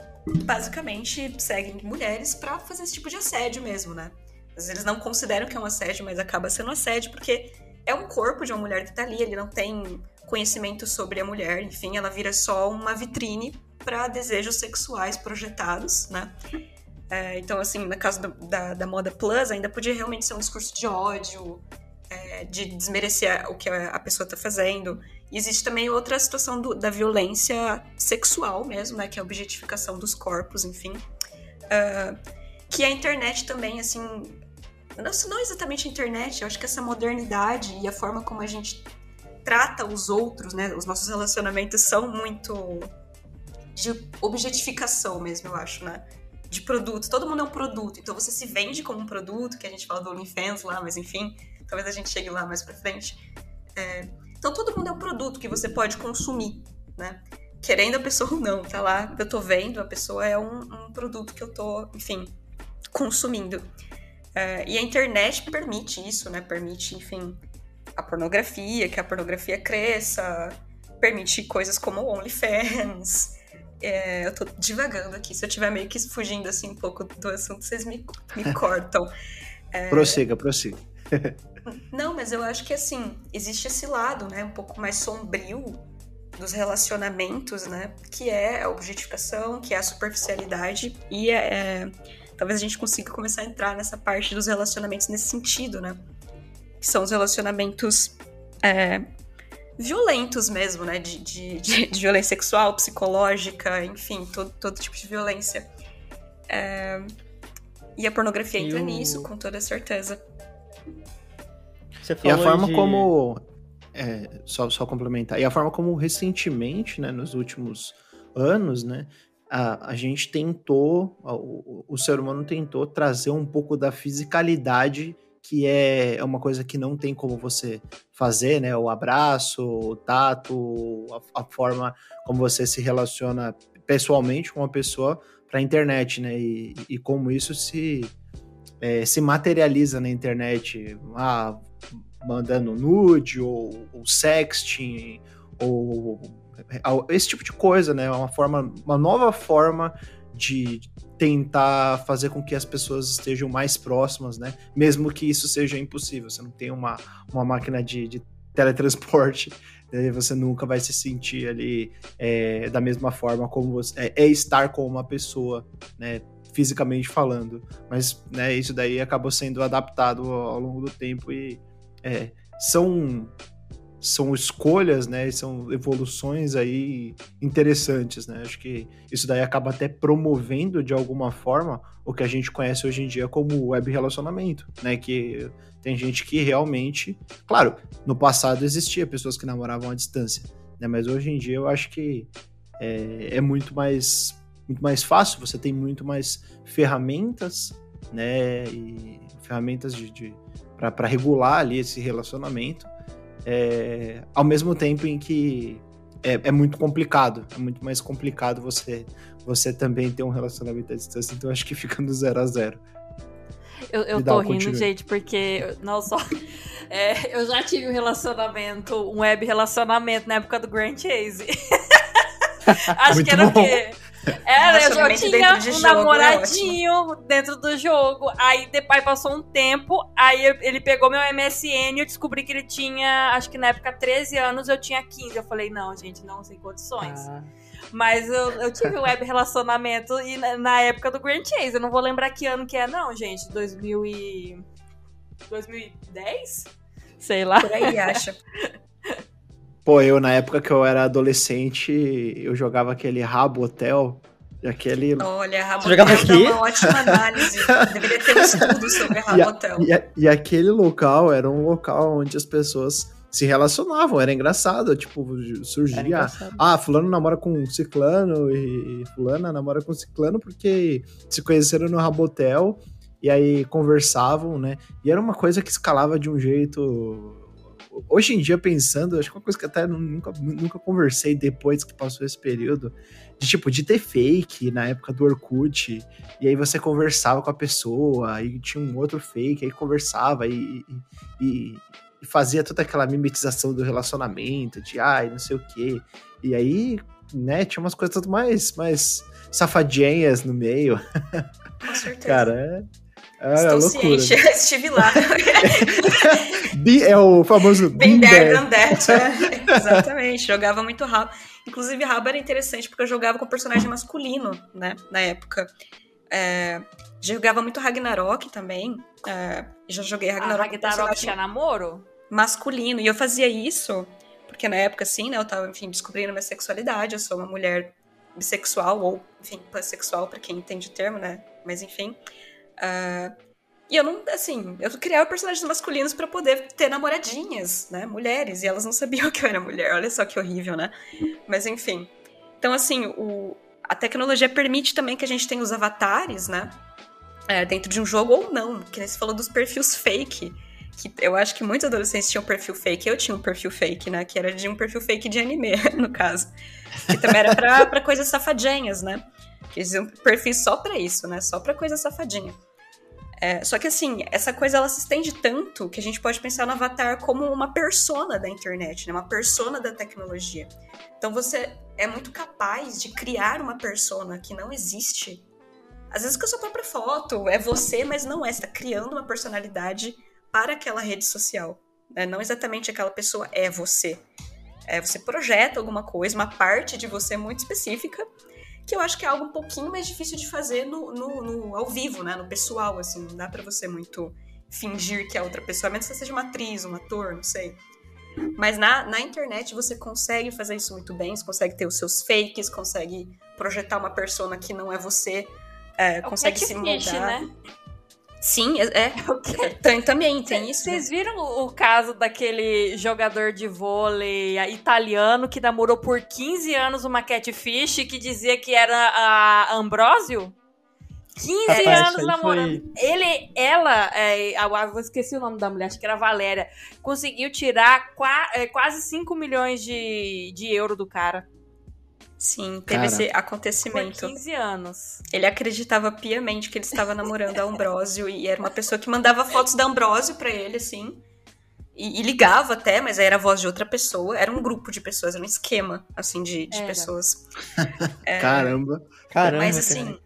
basicamente seguem mulheres para fazer esse tipo de assédio mesmo, né? Às vezes eles não consideram que é um assédio, mas acaba sendo assédio porque é um corpo de uma mulher que tá ali, ele não tem conhecimento sobre a mulher, enfim, ela vira só uma vitrine para desejos sexuais projetados, né? É, então, assim, no caso do, da, da moda plus, ainda podia realmente ser um discurso de ódio, é, de desmerecer o que a, pessoa tá fazendo. E existe também outra situação do, da violência sexual mesmo, né? Que é a objetificação dos corpos, enfim. Uh, que a internet também, assim, não, não exatamente a internet, eu acho que essa modernidade e a forma como a gente trata os outros, né? Os nossos relacionamentos são muito de objetificação mesmo, eu acho, né? De produto. Todo mundo é um produto. Então você se vende como um produto, que a gente fala do OnlyFans lá, mas enfim, talvez a gente chegue lá mais pra frente. É... Então todo mundo é um produto que você pode consumir, né? Querendo a pessoa ou não, tá lá, eu tô vendo, a pessoa é um, um produto que eu tô, enfim, consumindo. Uh, e a internet permite isso, né? Permite, enfim, a pornografia, que a pornografia cresça, permite coisas como OnlyFans. É, eu tô divagando aqui. Se eu estiver meio que fugindo assim um pouco do assunto, vocês me, me cortam. É... Prossiga, prossiga. Não, mas eu acho que assim, existe esse lado, né, um pouco mais sombrio dos relacionamentos, né, que é a objetificação, que é a superficialidade e é, é talvez a gente consiga começar a entrar nessa parte dos relacionamentos nesse sentido, né? Que são os relacionamentos é, violentos mesmo, né? De, de, de, de, violência sexual, psicológica, enfim, todo, todo tipo de violência. É, e a pornografia entra o... nisso, com toda certeza. e a forma de... como. É, só, só complementar. E a forma como recentemente, né, nos últimos anos, né, a, a gente tentou, o, o ser humano tentou trazer um pouco da fisicalidade que é, é uma coisa que não tem como você fazer, né? O abraço, o tato, a, a forma como você se relaciona pessoalmente com uma pessoa para a internet, né? E, e como isso se, é, se materializa na internet, ah, mandando nude ou, ou sexting ou esse tipo de coisa, né? Uma forma, uma nova forma de tentar fazer com que as pessoas estejam mais próximas, né? Mesmo que isso seja impossível. Você não tem uma, uma máquina de, de teletransporte, né? você nunca vai se sentir ali é, da mesma forma como você é, é, estar com uma pessoa, né? Fisicamente falando. Mas né, isso daí acabou sendo adaptado ao, longo do tempo e é, são são escolhas, né? São evoluções aí interessantes, né? Acho que isso daí acaba até promovendo de alguma forma o que a gente conhece hoje em dia como web relacionamento, né? Que tem gente que realmente, claro, no passado existia pessoas que namoravam à distância, né? Mas hoje em dia eu acho que é, é muito mais muito mais fácil. Você tem muito mais ferramentas, né? E ferramentas de, de para regular ali esse relacionamento é, ao mesmo tempo em que é, é, muito complicado, é muito mais complicado você, você também ter um relacionamento à distância, então acho que fica no zero a zero. Eu, eu tô rindo, continue. gente, porque não só. É, eu já tive um relacionamento, um web relacionamento na época do Grand Chase. acho muito que era bom. o quê? Era, eu já tinha um jogo, é namoradinho dentro do jogo. Aí depois passou um tempo, aí ele pegou meu MSN e eu descobri que ele tinha, acho que na época 13 anos, eu tinha 15. Eu falei, não, gente, não sem condições. Ah, Mas eu, eu tive um web relacionamento e na, na época do Grand Chase. Eu não vou lembrar que ano que é, não, gente. 2000 e... 2010? Sei lá. Por aí, acha. Pô, eu na época que eu era adolescente, eu jogava aquele Rabo Hotel. E aquele. Olha, Rabotel aqui? uma ótima análise. Deveria ter um estudo sobre Rabotel. E, a- e aquele local era um local onde as pessoas se relacionavam, era engraçado. Tipo, surgia. engraçado. Ah, fulano namora com ciclano e fulana namora com ciclano porque se conheceram no Rabotel e aí conversavam, né? E era uma coisa que escalava de um jeito. Hoje em dia, pensando, acho que é uma coisa que até nu- nunca, nunca conversei depois que passou esse período, de tipo, de ter fake na época do Orkut, e aí você conversava com a pessoa, e tinha um outro fake, aí conversava e, e- e- fazia toda aquela mimetização do relacionamento, de ai, não sei o quê. E aí, né, tinha umas coisas mais, mais safadinhas no meio. Com certeza. Cara, é, é Estou loucura. ciente, estive lá. Bi- é o famoso Bem Been there that. é. Exatamente, jogava muito rabo. Inclusive, rabo era interessante porque eu jogava com personagem masculino, né, na época. É, jogava muito Ragnarok também. é, já joguei Ragnarok, com Ragnarok tinha namoro? masculino. E eu fazia isso porque na época, assim, né, eu tava, enfim, descobrindo minha sexualidade. Eu sou uma mulher bissexual ou, enfim, pansexual, pra quem entende o termo, né? Mas, enfim. Ah, e eu não, assim, eu criava personagens masculinos pra poder ter namoradinhas, né? Mulheres. E elas não sabiam que eu era mulher. Olha só que horrível, né? Mas, enfim. Então, assim, o, a tecnologia permite também que a gente tenha os avatares, né? é, dentro de um jogo ou não. Que nem você falou dos perfis fake. Que eu acho que muitos adolescentes tinham perfil fake. Eu tinha um perfil fake, né? Que era de um perfil fake de anime, no caso. Que também era pra, pra coisas safadinhas, né? Eles iam perfil só pra isso, né? Só pra coisa safadinha. É, só que assim, essa coisa ela se estende tanto que a gente pode pensar no avatar como uma persona da internet, né? Uma persona da tecnologia. Então você é muito capaz de criar uma persona que não existe. Às vezes com a sua própria foto, é você, mas não é. Você tá criando uma personalidade para aquela rede social. né? Não exatamente aquela pessoa é você. É, você projeta alguma coisa, uma parte de você muito específica, que eu acho que é algo um pouquinho mais difícil de fazer no, no- no- ao vivo, né? No pessoal, assim. Não dá pra você muito fingir que é outra pessoa, a menos que você seja uma atriz, um ator, não sei. Mas na, na internet você consegue fazer isso muito bem, você consegue ter os seus fakes, consegue projetar uma persona que não é você, é, É consegue se catfish, moldar. né? Sim, é, é. O quê? Tem- também tem isso. né? Vocês viram o caso daquele jogador de vôlei italiano que namorou por 15 anos uma catfish que dizia que era a Ambrósio? 15 Rapaz, anos namorando. Ele, ela, é, eu esqueci o nome da mulher, acho que era Valéria, conseguiu tirar qua- é, quase 5 milhões de, de euro do cara Sim, teve Cara. esse por acontecimento. 15 anos. Ele acreditava piamente que ele estava namorando a Ambrósio e era uma pessoa que mandava fotos da Ambrósio pra ele, assim. E, e ligava até, mas aí era a voz de outra pessoa. Era um grupo de pessoas, era um esquema, assim, de, de pessoas. Caramba. Caramba, Mas, assim,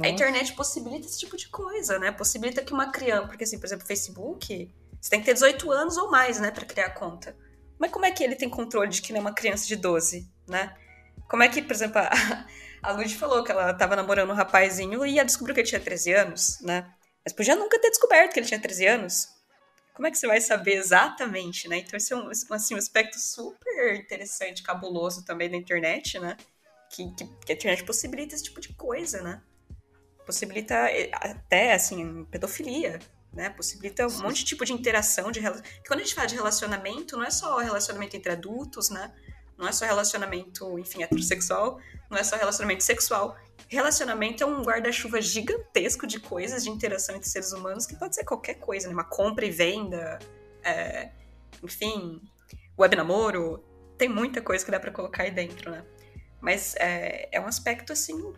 A internet possibilita esse tipo de coisa, né? Possibilita que uma criança. Porque, assim, por exemplo, o Facebook, você tem que ter 18 anos ou mais, né, pra criar conta. Mas como é que ele tem controle de que nem uma criança de 12, né? Como é que, por exemplo, a, a Lud falou que ela tava namorando um rapazinho e ela descobriu que ele tinha 13 anos, né? Mas podia nunca ter descoberto que ele tinha 13 anos. Como é que você vai saber exatamente, né? Então, esse é um, assim, um aspecto super interessante, cabuloso também da internet, né? Que, que, que a internet possibilita esse tipo de coisa, né? possibilita eh, até, assim, pedofilia, né? Possibilita um monte de tipo de interação, de rela- que quando a gente fala de relacionamento, não é só relacionamento entre adultos, né? Não é só relacionamento, enfim, heterossexual, não é só relacionamento sexual. Relacionamento é um guarda-chuva gigantesco de coisas de interação entre seres humanos que pode ser qualquer coisa, né? Uma compra e venda, é, enfim, web namoro, tem muita coisa que dá pra colocar aí dentro, né? Mas é, é um aspecto, assim,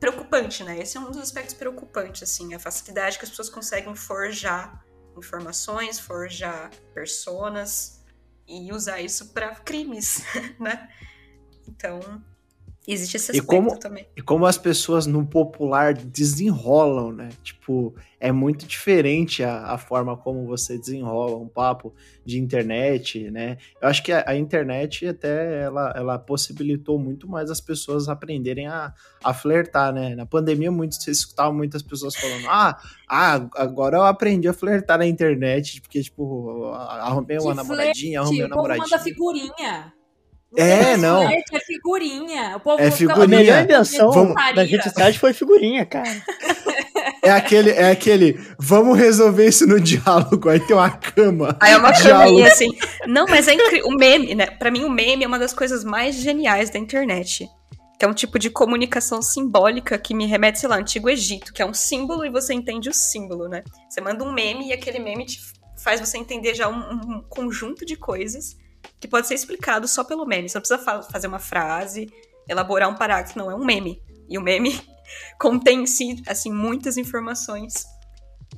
preocupante, né? Esse é um dos aspectos preocupantes, assim, a facilidade que as pessoas conseguem forjar informações, forjar personas e usar isso para crimes, né? Então, Existe esse E aspecto como- também. E como as pessoas no popular desenrolam, né? Tipo, é muito diferente a, a forma como você desenrola um papo de internet, né? Eu acho que a, a internet até ela, ela possibilitou muito mais as pessoas aprenderem a, a flertar, né? Na pandemia, muito, você escutava muitas pessoas falando: ah, ah, agora eu aprendi a flertar na internet, porque, tipo, arrumei uma Que namoradinha, arrumei um manda namoradinho. figurinha. É, não. flerte, É figurinha. O povo É fica- A figurinha. melhor invenção Vamos- das redes sociais foi figurinha, cara. É aquele, é aquele, vamos resolver isso no diálogo, aí tem uma cama. Aí é uma caminha assim. Não, mas é incrível. O meme, né? Pra mim, o meme é uma das coisas mais geniais da internet. Que é um tipo de comunicação simbólica que me remete, sei lá, ao Antigo Egito, que é um símbolo e você entende o símbolo, né? Você manda um meme e aquele meme te faz você entender já um, um conjunto de coisas que pode ser explicado só pelo meme. Você não precisa fa- fazer uma frase, elaborar um parágrafo, não, é um meme. E o meme contém em si, assim, muitas informações.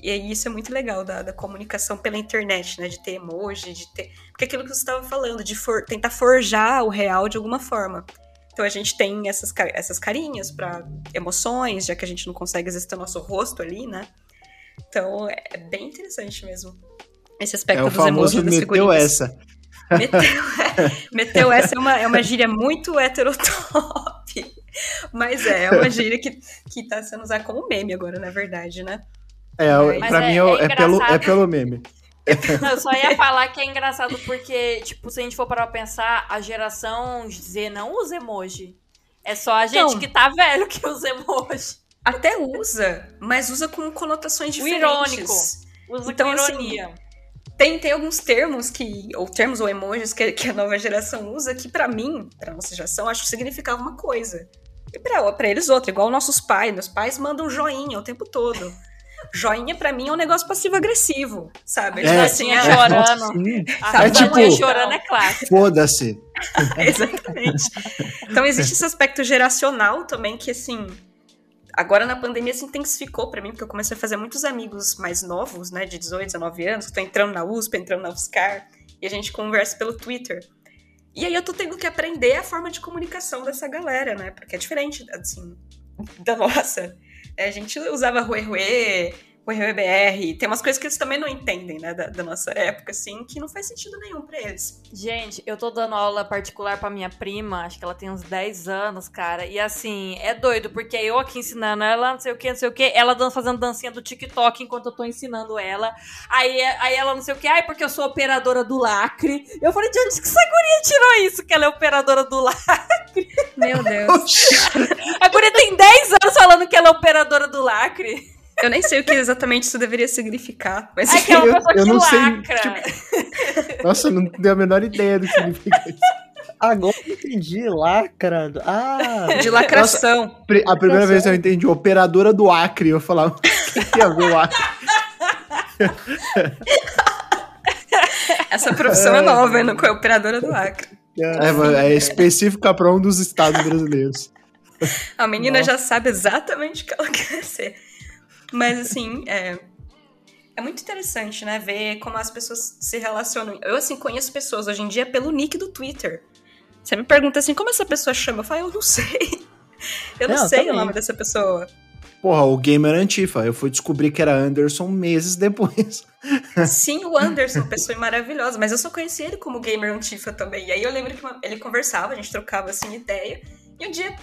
E isso é muito legal da, da comunicação pela internet, né? De ter emoji, de ter. Porque aquilo que você estava falando, de for- tentar forjar o real de alguma forma. Então a gente tem essas, essas carinhas para emoções, já que a gente não consegue exercer o nosso rosto ali, né? Então é é bem interessante mesmo. Esse aspecto É dos emojis das meteu figurinhas. essa. Meteu, meteu essa é uma, é uma gíria muito heterotop. Mas é, é uma gíria que, que tá sendo usada como meme agora, na verdade, né? É, Mas pra é- mim é é, pelo, é pelo meme. Não, eu só ia falar que é engraçado porque, tipo, se a gente for parar pra pensar, a geração Z não usa emoji. É só a gente Então. que tá velho que usa emoji. Até usa, mas usa com conotações O diferentes. irônico. Usa Então, com assim, ironia. Tem, tem alguns termos que, ou termos ou emojis que, que a nova geração usa que pra mim, pra nossa geração, acho que significava uma coisa. E pra, pra eles outra, igual nossos pais. Meus pais mandam joinha o tempo todo. Joinha pra mim é um negócio passivo-agressivo, sabe? Tipo É, assim, é, chorando. Sim, A É tipo- tipo... chorando é clássico. Foda-se. Exatamente. Então existe esse aspecto geracional também que, assim, agora na pandemia se intensificou pra mim, porque eu comecei a fazer muitos amigos mais novos, né, de 18, 19 anos, que estão entrando na USP, entrando na UFSCar, e a gente conversa pelo Twitter. E aí eu tô tendo que aprender a forma de comunicação dessa galera, né, porque é diferente, assim, da nossa. É, a gente usava Rue Rue, Rue Rue BR, tem umas coisas que eles também não entendem, né, da, da nossa época, assim, que não faz sentido nenhum pra eles. Gente, eu tô dando aula particular pra minha prima, acho que ela tem uns 10 anos, cara. E assim, é doido, porque eu aqui ensinando ela, não sei o que, não sei o que, ela fazendo dancinha do TikTok enquanto eu tô ensinando ela. Aí, aí ela não sei o que, ai, porque eu sou operadora do lacre. Eu falei, de onde que essa guria tirou isso, que ela é operadora do lacre? Meu Deus. A guria tem 10 anos falando que ela é operadora do lacre. Eu nem sei o que exatamente isso deveria significar, mas Ai, que é uma Eu- pessoa eu que não sei, lacra. Nossa, eu não tenho a menor ideia do que significa isso. Agora eu entendi, lacra. Ah, de lacração. Pri- A primeira Nossa. vez que eu entendi, operadora do Acre, eu falava, o que tem a ver o Acre? Essa profissão é nova, né? É operadora do Acre. É, é específica para um dos estados brasileiros. A menina Nossa. já sabe exatamente o que ela quer ser. Mas assim, é, é muito interessante, né? Ver como as pessoas se relacionam. Eu, assim, conheço pessoas hoje em dia pelo nick do Twitter. Você me pergunta assim, como essa pessoa chama? Eu falo, eu não sei. Eu não, Não, sei também. o nome dessa pessoa. Porra, o Gamer Antifa. Eu fui descobrir que era Anderson meses depois. Sim, o Anderson, pessoa maravilhosa, mas eu só conheci ele como gamer Antifa também. E aí eu lembro que uma- ele conversava, a gente trocava assim ideia. E um dia,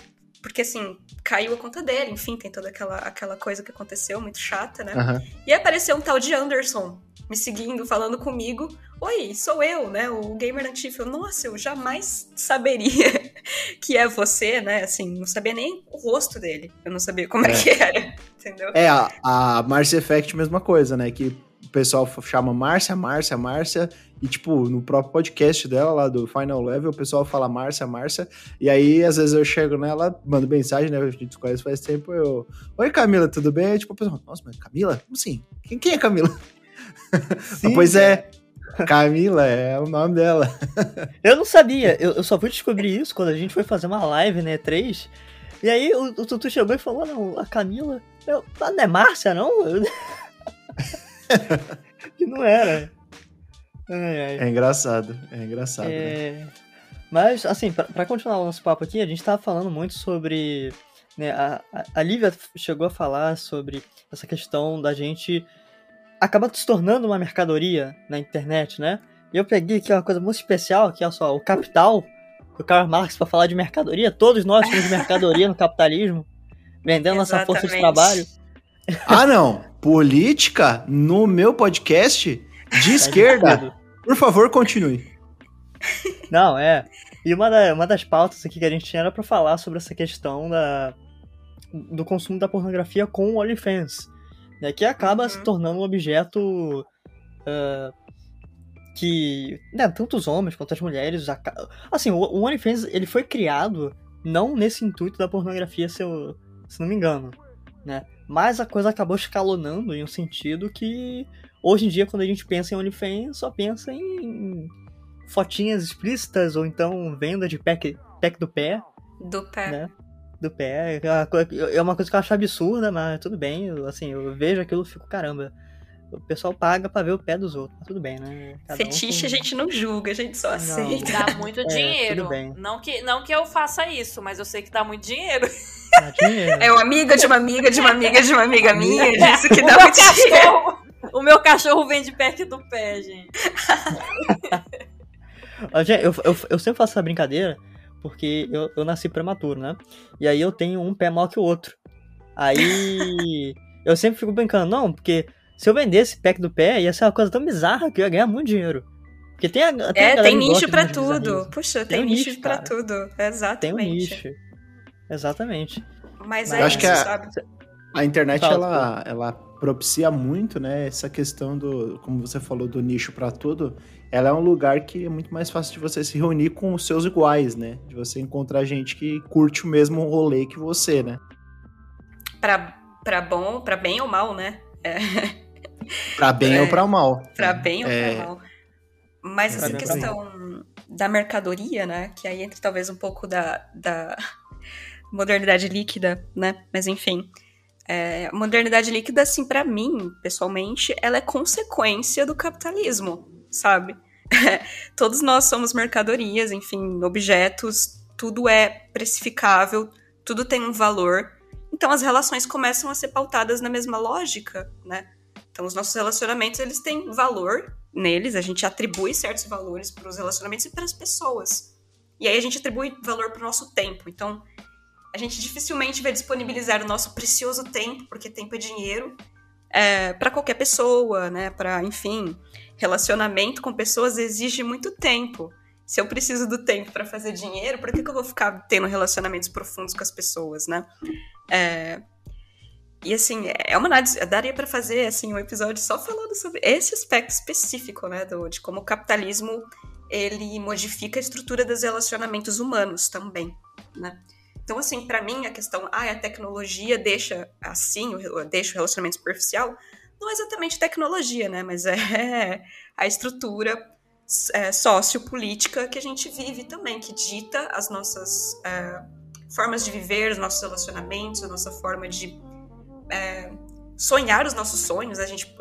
porque assim, caiu a conta dele, enfim, tem toda aquela, aquela coisa que aconteceu, muito chata, né? Aham. E apareceu um tal de Anderson me seguindo, falando comigo. Oi, sou eu, né? O gamer. Eu, Nossa, eu jamais saberia que é você, né? Assim, não sabia nem o rosto dele. Eu não sabia como é, É. que era, entendeu? É, a, a Márcia Effect, mesma coisa, né? Que o pessoal chama Márcia, Márcia, Márcia. E, tipo, no próprio podcast dela, lá do Final Level, o pessoal fala Márcia, Márcia. E aí, às vezes, eu chego nela, mando mensagem, né? A gente se conhece faz tempo. Eu, Oi, Camila, tudo bem? Aí, tipo, o pessoal, nossa, mas Camila? Como assim? Quem, quem é Camila? sim, pois é, Camila é o nome dela. Eu não sabia, eu, eu só fui descobrir isso quando a gente foi fazer uma live, né, 3. E aí o, o Tutu chegou e falou, não, a Camila, eu, ah, não é Márcia, não? Que não era. Ai, ai. É engraçado, é engraçado. né? É, Mas, assim, para continuar o nosso papo aqui, a gente tava falando muito sobre. Né, a, a Lívia chegou a falar sobre essa questão da gente acabar se tornando uma mercadoria na internet, né? E eu peguei aqui uma coisa muito especial, que é só o Capital, do Karl Marx, para falar de mercadoria. Todos nós somos mercadoria no capitalismo, vendendo nossa força de trabalho. Ah, não! Política no meu podcast de tá esquerda. Por favor, continue. Não, é. E uma, da, uma das pautas aqui que a gente tinha era pra falar sobre essa questão da, do consumo da pornografia com o OnlyFans. Né, que acaba uhum. se tornando um objeto uh, que né, tanto os homens quanto as mulheres. Assim, o, o OnlyFans ele foi criado não nesse intuito da pornografia, se, eu, se não me engano. Né? Mas a coisa acabou escalonando em um sentido que hoje em dia, quando a gente pensa em OnlyFans, só pensa em fotinhas explícitas ou então venda de pack, pack do pé. Do pé. Né? Do pé. É uma coisa que eu acho absurda, mas tudo bem. assim, eu vejo aquilo e fico, caramba. O pessoal paga pra ver o pé dos outros. Mas tudo bem, né? Cada Fetiche um com... a gente não julga, a gente só aceita. Dá muito é, dinheiro. Não, que, não que eu faça isso, mas eu sei que dá muito dinheiro. Dá dinheiro. É uma amiga de uma amiga de uma amiga de uma amiga minha. Disso que dá muito dinheiro. O meu cachorro vende pack do pé, gente. Eu, eu, eu sempre faço essa brincadeira porque eu, eu nasci prematuro, né? E aí eu tenho um pé maior que o outro. Aí eu sempre fico brincando, não, porque se eu vendesse pack do pé, ia ser uma coisa tão bizarra que eu ia ganhar muito dinheiro. Porque tem a, tem é, a tem nicho pra tudo. Puxa, tem, tem um nicho, nicho pra tudo. Exatamente. Tem um nicho. Exatamente. Mas, Mas é eu acho isso, que a, a internet, ela, ela propicia muito, né, essa questão do, como você falou, do nicho para tudo. Ela é um lugar que é muito mais fácil de você se reunir com os seus iguais, né? De você encontrar gente que curte o mesmo rolê que você, né? Pra, pra bom, pra bem ou mal, né? É. Pra bem é. ou pra mal. Pra bem ou é. pra mal. Mas essa questão da mercadoria, né? Que aí entra talvez um pouco da, da modernidade líquida, né? Mas enfim. É, modernidade líquida, assim, para mim, pessoalmente, ela é consequência do capitalismo, sabe? Todos nós somos mercadorias, enfim, objetos, tudo é precificável, tudo tem um valor. Então as relações começam a ser pautadas na mesma lógica, né? Então os nossos relacionamentos, eles têm valor neles, a gente atribui certos valores para os relacionamentos e para as pessoas. E aí a gente atribui valor para o nosso tempo. Então, a gente dificilmente vai disponibilizar o nosso precioso tempo, porque tempo é dinheiro, é, para qualquer pessoa, né? Para, enfim, relacionamento com pessoas exige muito tempo. Se eu preciso do tempo para fazer dinheiro, por que, que eu vou ficar tendo relacionamentos profundos com as pessoas, né? É, e assim, é uma daria para fazer assim um episódio só falando sobre esse aspecto específico, né, do, de como o capitalismo ele modifica a estrutura dos relacionamentos humanos também, né? Então, assim, para mim, a questão, ah, a tecnologia deixa assim, deixa o relacionamento superficial, não é exatamente tecnologia, né? Mas é a estrutura é, sociopolítica que a gente vive também, que dita as nossas é, formas de viver, os nossos relacionamentos, a nossa forma de é, sonhar os nossos sonhos. A gente,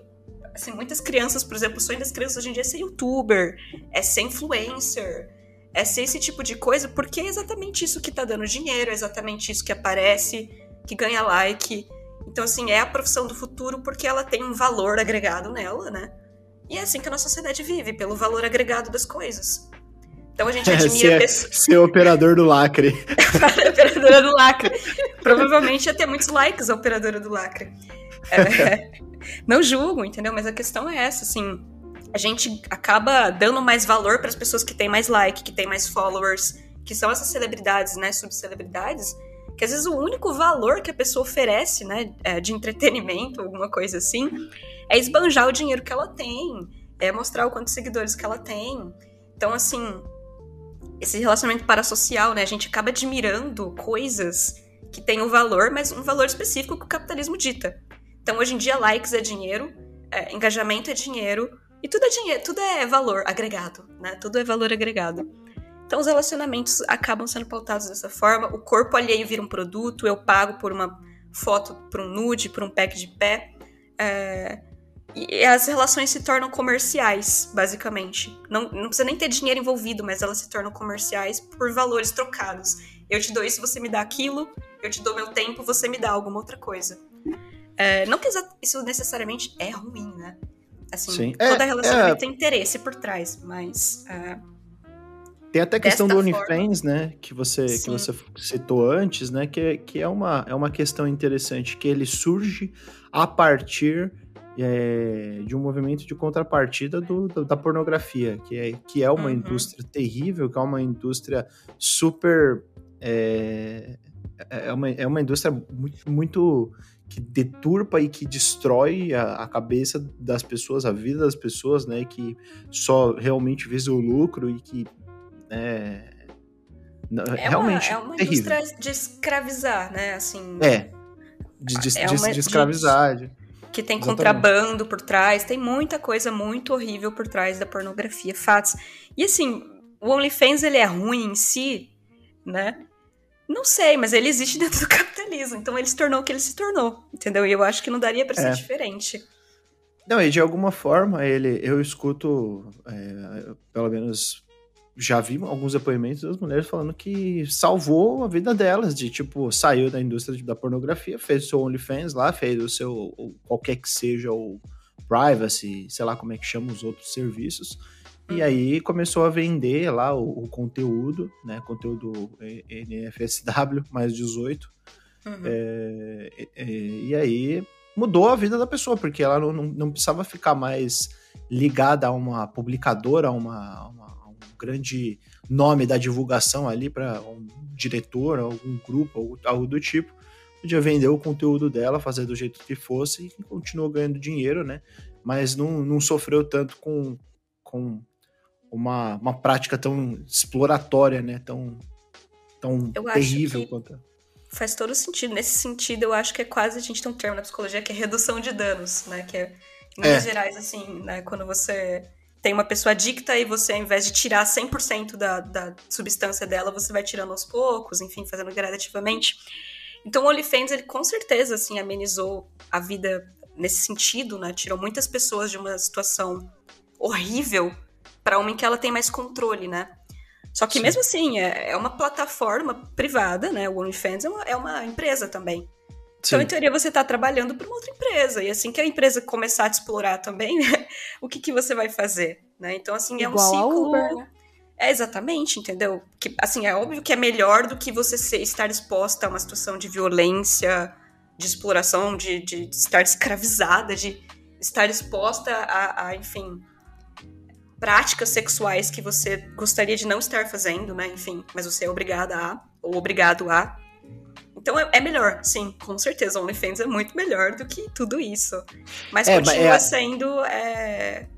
assim, muitas crianças, por exemplo, o sonho das crianças hoje em dia é ser youtuber, é ser influencer, é ser esse tipo de coisa, porque é exatamente isso que tá dando dinheiro, é exatamente isso que aparece, que ganha like. Então, assim, é a profissão do futuro porque ela tem um valor agregado nela, né? E é assim que a nossa sociedade vive, pelo valor agregado das coisas. Então a gente admira é, pessoas. Ser operador do lacre. operadora do lacre. Provavelmente ia ter muitos likes a operadora do lacre. É, não julgo, entendeu? Mas a questão é essa, assim a gente acaba dando mais valor para as pessoas que têm mais like, que têm mais followers, que são essas celebridades, né, subcelebridades, que às vezes o único valor que a pessoa oferece, né, é, de entretenimento, alguma coisa assim, é esbanjar o dinheiro que ela tem, é mostrar o quantos seguidores que ela tem. Então, assim, esse relacionamento parasocial, né, a gente acaba admirando coisas que têm um valor, mas um valor específico que o capitalismo dita. Então, hoje em dia, likes é dinheiro, é, engajamento é dinheiro, e tudo é dinheiro, tudo é valor agregado, né? Tudo é valor agregado. Então os relacionamentos acabam sendo pautados dessa forma. O corpo alheio vira um produto, eu pago por uma foto, por um nude, por um pack de pé. É... e as relações se tornam comerciais, basicamente. Não, não precisa nem ter dinheiro envolvido, mas elas se tornam comerciais por valores trocados. Eu te dou isso, você me dá aquilo. Eu te dou meu tempo, você me dá alguma outra coisa. É, não que isso necessariamente é ruim, né? Assim, Sim. toda é, relacionamento é... tem interesse por trás, mas. Uh, tem até a questão do OnlyFans, forma... né? Que você, que você citou antes, né? Que, que é, uma, é uma questão interessante, que ele surge a partir é, de um movimento de contrapartida do, do, da pornografia, que é, que é uma uhum. indústria terrível, que é uma indústria super. É, é, uma, é uma indústria muito, muito que deturpa e que destrói a, a, cabeça das pessoas, a vida das pessoas, né? Que só realmente visa o lucro e que né, é realmente uma, é uma terrível. indústria de escravizar, né? Assim, é. De, de, é de, de escravizar. De, que tem Exatamente. contrabando por trás, tem muita coisa muito horrível por trás da pornografia, fatos. E assim, o OnlyFans ele é ruim em si, né? Não sei, mas ele existe dentro do capitalismo, então ele se tornou o que ele se tornou, entendeu? E eu acho que não daria para ser é. diferente. Não, e de alguma forma ele, eu escuto, é, pelo menos já vi alguns depoimentos das mulheres falando que salvou a vida delas, de tipo, saiu da indústria da pornografia, fez o seu OnlyFans lá, fez o seu, qualquer que seja o privacy, sei lá como é que chama os outros serviços, e uhum. aí começou a vender lá o, o conteúdo, né, conteúdo NFSW mais 18, uhum. é, é, e aí mudou a vida da pessoa, porque ela não, não, não precisava ficar mais ligada a uma publicadora, a uma, uma grande nome da divulgação ali para um diretor, algum grupo, algo do tipo, podia vender o conteúdo dela, fazer do jeito que fosse e continuou ganhando dinheiro, né? Mas não, não sofreu tanto com, com uma, uma prática tão exploratória, né? Tão, tão terrível quanto. Faz todo sentido. Nesse sentido, eu acho que é quase a gente tem um termo na psicologia que é redução de danos, né? Que é, em é. Gerais, assim, né? Quando você tem uma pessoa adicta e você, ao invés de tirar 100% da, da substância dela, você vai tirando aos poucos, enfim, fazendo gradativamente. Então o OnlyFans, ele com certeza, assim, amenizou a vida nesse sentido, né? Tirou muitas pessoas de uma situação horrível para uma em que ela tem mais controle, né? Só que Sim. mesmo assim, é, é, uma plataforma privada, né? O OnlyFans é uma, é uma empresa também. Sim. Então, em teoria, você está trabalhando para uma outra empresa. E assim que a empresa começar a te explorar também, né, o que, que você vai fazer? Né? Então, assim, é Igual um ciclo. Uber, né? É exatamente, entendeu? Que, assim, é óbvio que é melhor do que você ser, estar exposta a uma situação de violência, de exploração, de, de estar escravizada, de estar exposta a, a, enfim, práticas sexuais que você gostaria de não estar fazendo, né? Enfim, mas você é obrigada a, ou obrigado a. Então é, é, melhor, sim, com certeza. O OnlyFans é muito melhor do que tudo isso. Mas é, continua é... sendo é,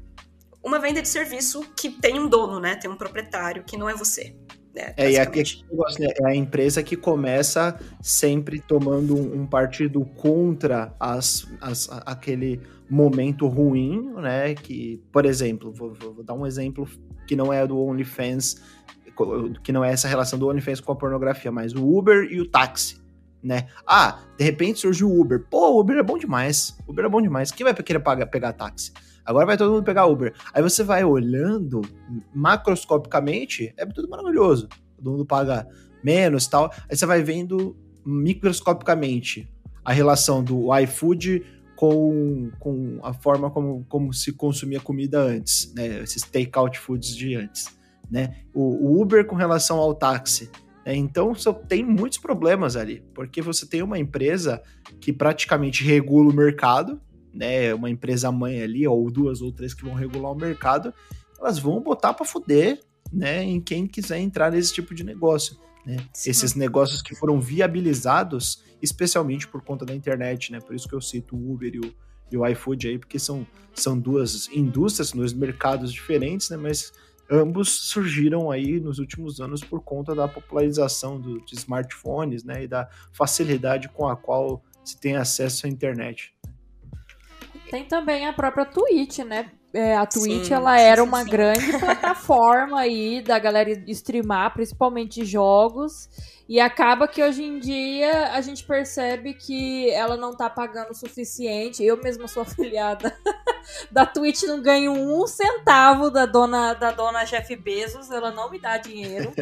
uma venda de serviço que tem um dono, né? Tem um proprietário, que não é você. Né, é, e aqui né, é a empresa que começa sempre tomando um, um partido contra as, as, aquele momento ruim, né? Que, por exemplo, vou, vou, dar um exemplo que não é do OnlyFans, que não é essa relação do OnlyFans com a pornografia, mas o Uber e o táxi né? Ah, de repente surgiu o Uber. Pô, o Uber é bom demais. Uber é bom demais. Quem vai querer pagar, pegar táxi? Agora vai todo mundo pegar Uber. Aí você vai olhando macroscopicamente, é tudo maravilhoso. Todo mundo paga menos tal. Aí você vai vendo microscopicamente a relação do iFood com, com a forma como, como se consumia comida antes, né? Esses take-out foods de antes, né? O, o Uber com relação ao táxi é, então, tem muitos problemas ali, porque você tem uma empresa que praticamente regula o mercado, né? Uma empresa mãe ali, ou duas ou três que vão regular o mercado, elas vão botar para fuder, né? Em quem quiser entrar nesse tipo de negócio. Né? Esses negócios que foram viabilizados, especialmente por conta da internet, né? Por isso que eu cito o Uber e o, e o iFood aí, porque são, são duas indústrias, dois mercados diferentes, né? Mas ambos surgiram aí nos últimos anos por conta da popularização do, de smartphones, né, e da facilidade com a qual se tem acesso à internet. Tem também a própria Twitch, né? É, a Twitch sim, ela era sim, uma sim. grande plataforma aí da galera streamar, principalmente jogos. E acaba que hoje em dia a gente percebe que ela não tá pagando o suficiente. Eu mesma sou afiliada da Twitch não ganho um centavo da dona, da dona Jeff Bezos, ela não me dá dinheiro.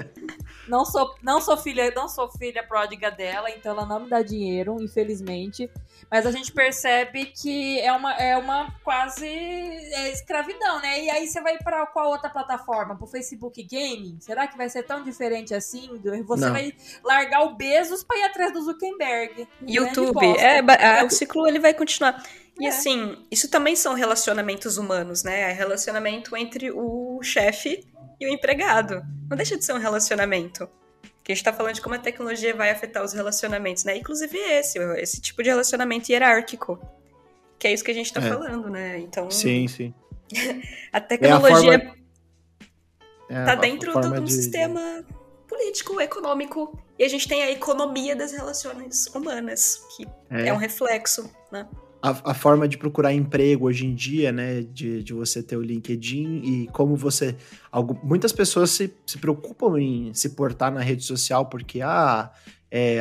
Não sou, não sou filha, não sou filha pródiga dela, então ela não me dá dinheiro, infelizmente. Mas a gente percebe que é uma, é uma quase é escravidão, né? E aí você vai para qual outra plataforma? Pro Facebook Gaming? Será que vai ser tão diferente assim? Você Não. vai largar o Bezos para ir atrás do Zuckerberg. YouTube. É, ah, o ciclo ele vai continuar. E É. assim, isso também são relacionamentos humanos, né? É relacionamento entre o chefe e o empregado. Não deixa de ser um relacionamento. Que a gente tá falando de como a tecnologia vai afetar os relacionamentos, né? Inclusive esse, esse tipo de relacionamento hierárquico. Que é isso que a gente tá É. falando, né? Então, Sim, sim. A tecnologia forma- É, tá dentro de um de- sistema político, econômico. E a gente tem a economia das relações humanas, que É. é um reflexo, né? a, a forma de procurar emprego hoje em dia, né? De, de você ter o LinkedIn e como você. muitas pessoas se, se preocupam em se portar na rede social porque, ah, é,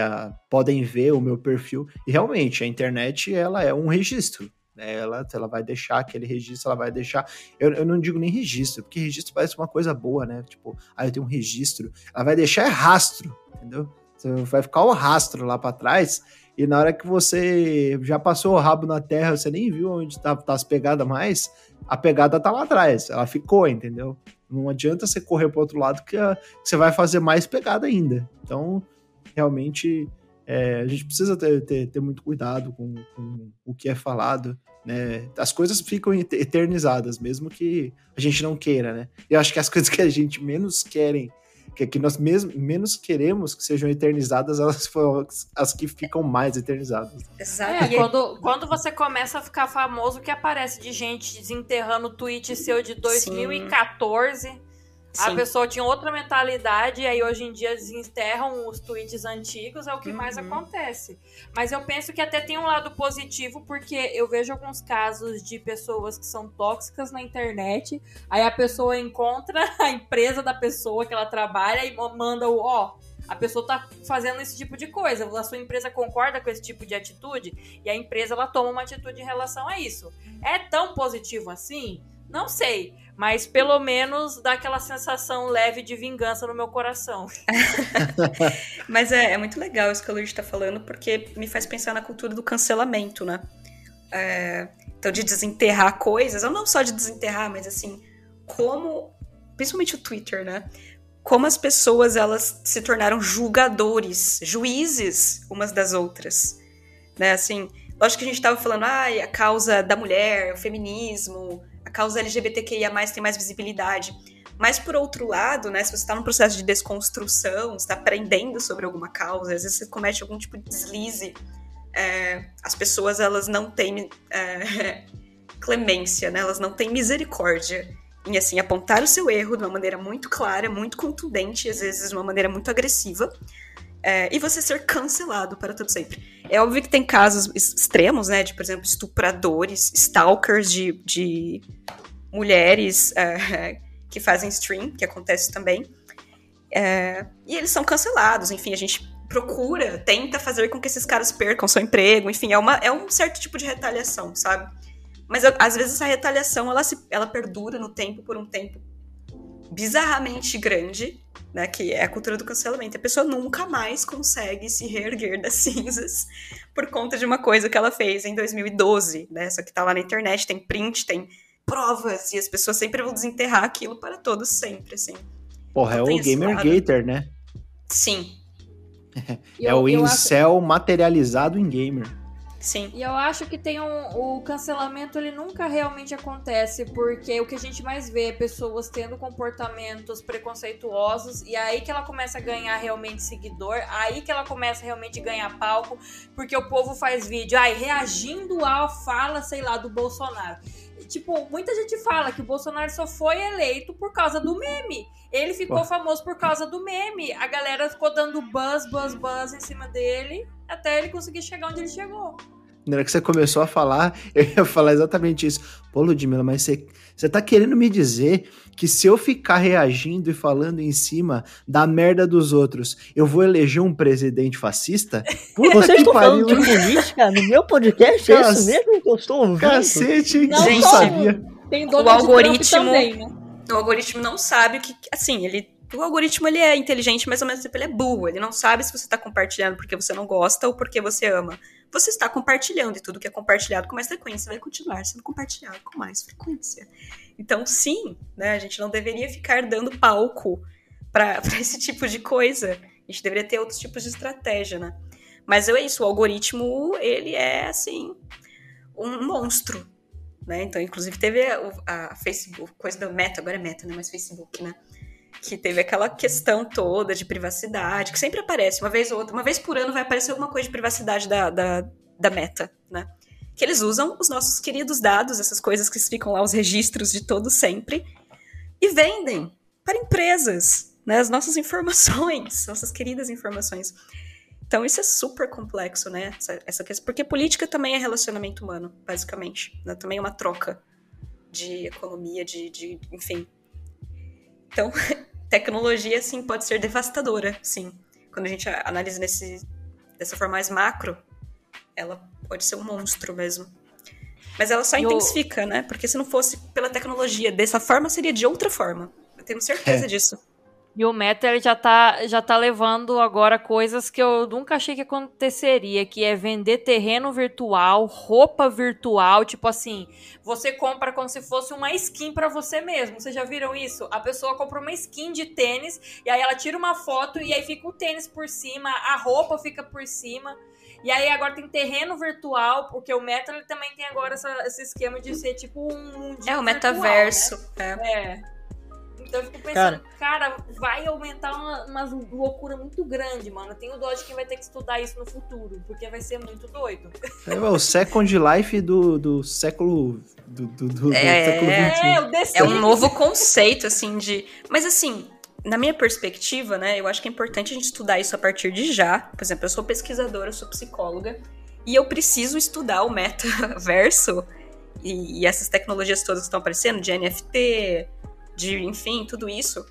podem ver o meu perfil. E realmente, a internet, ela é um registro. Ela, ela vai deixar aquele registro, ela vai deixar. Eu, eu não digo nem registro, porque registro parece uma coisa boa, né? Tipo, ah, eu tenho um registro. Ela vai deixar é rastro, entendeu? Você vai ficar o rastro lá para trás e na hora que você já passou o rabo na terra, você nem viu onde tá, tá as pegadas mais, a pegada tá lá atrás, ela ficou, entendeu? Não adianta você correr pro outro lado que, a- que você vai fazer mais pegada ainda. Então, realmente, é, a gente precisa ter, ter, ter muito cuidado com, com o que é falado, né? As coisas ficam et- eternizadas, mesmo que a gente não queira, né? Eu acho que as coisas que a gente menos querem que, que nós mesmo, menos queremos que sejam eternizadas, elas foram as que ficam mais eternizadas. Exato. É, quando, quando você começa a ficar famoso, que aparece de gente desenterrando o tweet seu de 2014. A Sim. pessoa tinha outra mentalidade, e aí hoje em dia desenterram os tweets antigos, é o que mais Uhum. acontece. Mas eu penso que até tem um lado positivo, porque eu vejo alguns casos de pessoas que são tóxicas na internet, aí a pessoa encontra a empresa da pessoa que ela trabalha e manda o, ó, a pessoa tá fazendo esse tipo de coisa, a sua empresa concorda com esse tipo de atitude, e a empresa ela toma uma atitude em relação a isso. É tão positivo assim? Não sei, mas pelo menos dá aquela sensação leve de vingança no meu coração. Mas é, é muito legal isso que a Luiz tá falando, porque me faz pensar na cultura do cancelamento, né? É, então, de desenterrar coisas, ou não só de desenterrar, mas assim, como, principalmente o Twitter, né? Como as pessoas, elas se tornaram julgadores, juízes umas das outras, né? Assim, lógico que a gente tava falando, ah, a causa da mulher, o feminismo, causa LGBTQIA+, tem mais visibilidade. Mas por outro lado, né, se você está num processo de desconstrução, está aprendendo sobre alguma causa, às vezes você comete algum tipo de deslize, é, as pessoas elas não têm é, clemência, né? Elas não têm misericórdia em assim apontar o seu erro de uma maneira muito clara, muito contundente, às vezes de uma maneira muito agressiva. É, e você ser cancelado para todo sempre. É óbvio que tem casos ex- extremos, né? De, por exemplo, estupradores, stalkers de, de mulheres é, que fazem stream, que acontece também. É, e eles são cancelados, enfim, a gente procura, tenta fazer com que esses caras percam seu emprego, enfim, é, uma, é um certo tipo de retaliação, sabe? Mas às vezes essa retaliação, ela, se, ela perdura no tempo, por um tempo bizarramente grande, né, que é a cultura do cancelamento. A pessoa nunca mais consegue se reerguer das cinzas por conta de uma coisa que ela fez em 2012, né? Só que tá lá na internet, tem print, tem provas, e as pessoas sempre vão desenterrar aquilo para todos sempre, assim. Porra, é Não tem o Gamer. Gator, né? Sim, é eu- o eu acho- incel materializado em gamer. Sim. E eu acho que tem um. O cancelamento ele nunca realmente acontece, porque o que a gente mais vê é pessoas tendo comportamentos preconceituosos, e aí que ela começa a ganhar realmente seguidor, aí que ela começa realmente a ganhar palco, porque o povo faz vídeo, ai, reagindo à fala, sei lá, do Bolsonaro. E, Tipo, muita gente fala que o Bolsonaro só foi eleito por causa do meme. Ele ficou Pô. famoso por causa do meme. A galera ficou dando buzz, buzz, buzz em cima dele, até ele conseguir chegar onde ele chegou. Na hora que você começou a falar, eu ia falar exatamente isso. Pô, Ludmilla, mas você, você tá querendo me dizer que se eu ficar reagindo e falando em cima da merda dos outros, eu vou eleger um presidente fascista? Puta Vocês estão falando de política no meu podcast? É isso mesmo que eu estou ouvindo? Cacete, não, gente, sabia. Tem o algoritmo, também, né? O algoritmo não sabe o que... Assim, ele o algoritmo ele é inteligente, mas ao mesmo tempo ele é burro. Ele não sabe se você está compartilhando porque você não gosta ou porque você ama. Você está compartilhando e tudo que é compartilhado com mais frequência vai continuar sendo compartilhado com mais frequência. Então, sim, né, a gente não deveria ficar dando palco para esse tipo de coisa. A gente deveria ter outros tipos de estratégia, né? Mas é isso, o algoritmo, ele é, assim, um monstro, né? Então, inclusive, teve a, a Facebook, coisa da Meta, agora é Meta, né? Mas Facebook, né? Que teve aquela questão toda de privacidade, que sempre aparece, uma vez ou outra, uma vez por ano vai aparecer alguma coisa de privacidade da, da, da meta, né? Que eles usam os nossos queridos dados, essas coisas que ficam lá, os registros de todo sempre, e vendem para empresas, né? As nossas informações, nossas queridas informações. Então isso é super complexo, né? Essa, essa questão, porque política também é relacionamento humano, basicamente. Né? Também é uma troca de economia, de, de enfim. Então, tecnologia, sim, pode ser devastadora, sim. Quando a gente analisa nesse, dessa forma mais macro, ela pode ser um monstro mesmo. Mas ela só intensifica, né? Porque se não fosse pela tecnologia dessa forma, seria de outra forma. Eu tenho certeza é. disso. E o Meta ele já tá, já tá levando agora coisas que eu nunca achei que aconteceria, que é vender terreno virtual, roupa virtual, tipo assim, você compra como se fosse uma skin para você mesmo. Vocês já viram isso? A pessoa compra uma skin de tênis e aí ela tira uma foto e aí fica o tênis por cima, a roupa fica por cima. E aí agora tem terreno virtual, porque o Meta ele também tem agora essa, esse esquema de ser tipo um É o metaverso. Virtual, né? é. é. Então eu fico pensando, cara, cara vai aumentar uma, uma, loucura muito grande, mano. tenho dó de quem vai ter que estudar isso no futuro, porque vai ser muito doido. É o Second Life do, do século. Do, do, do, é, século É, é um novo conceito, assim, de. Mas assim, na minha perspectiva, né, eu acho que é importante a gente estudar isso a partir de já. Por exemplo, eu sou pesquisadora, eu sou psicóloga, e eu preciso estudar o metaverso e, e essas tecnologias todas que estão aparecendo, de NFT, de, enfim, tudo isso.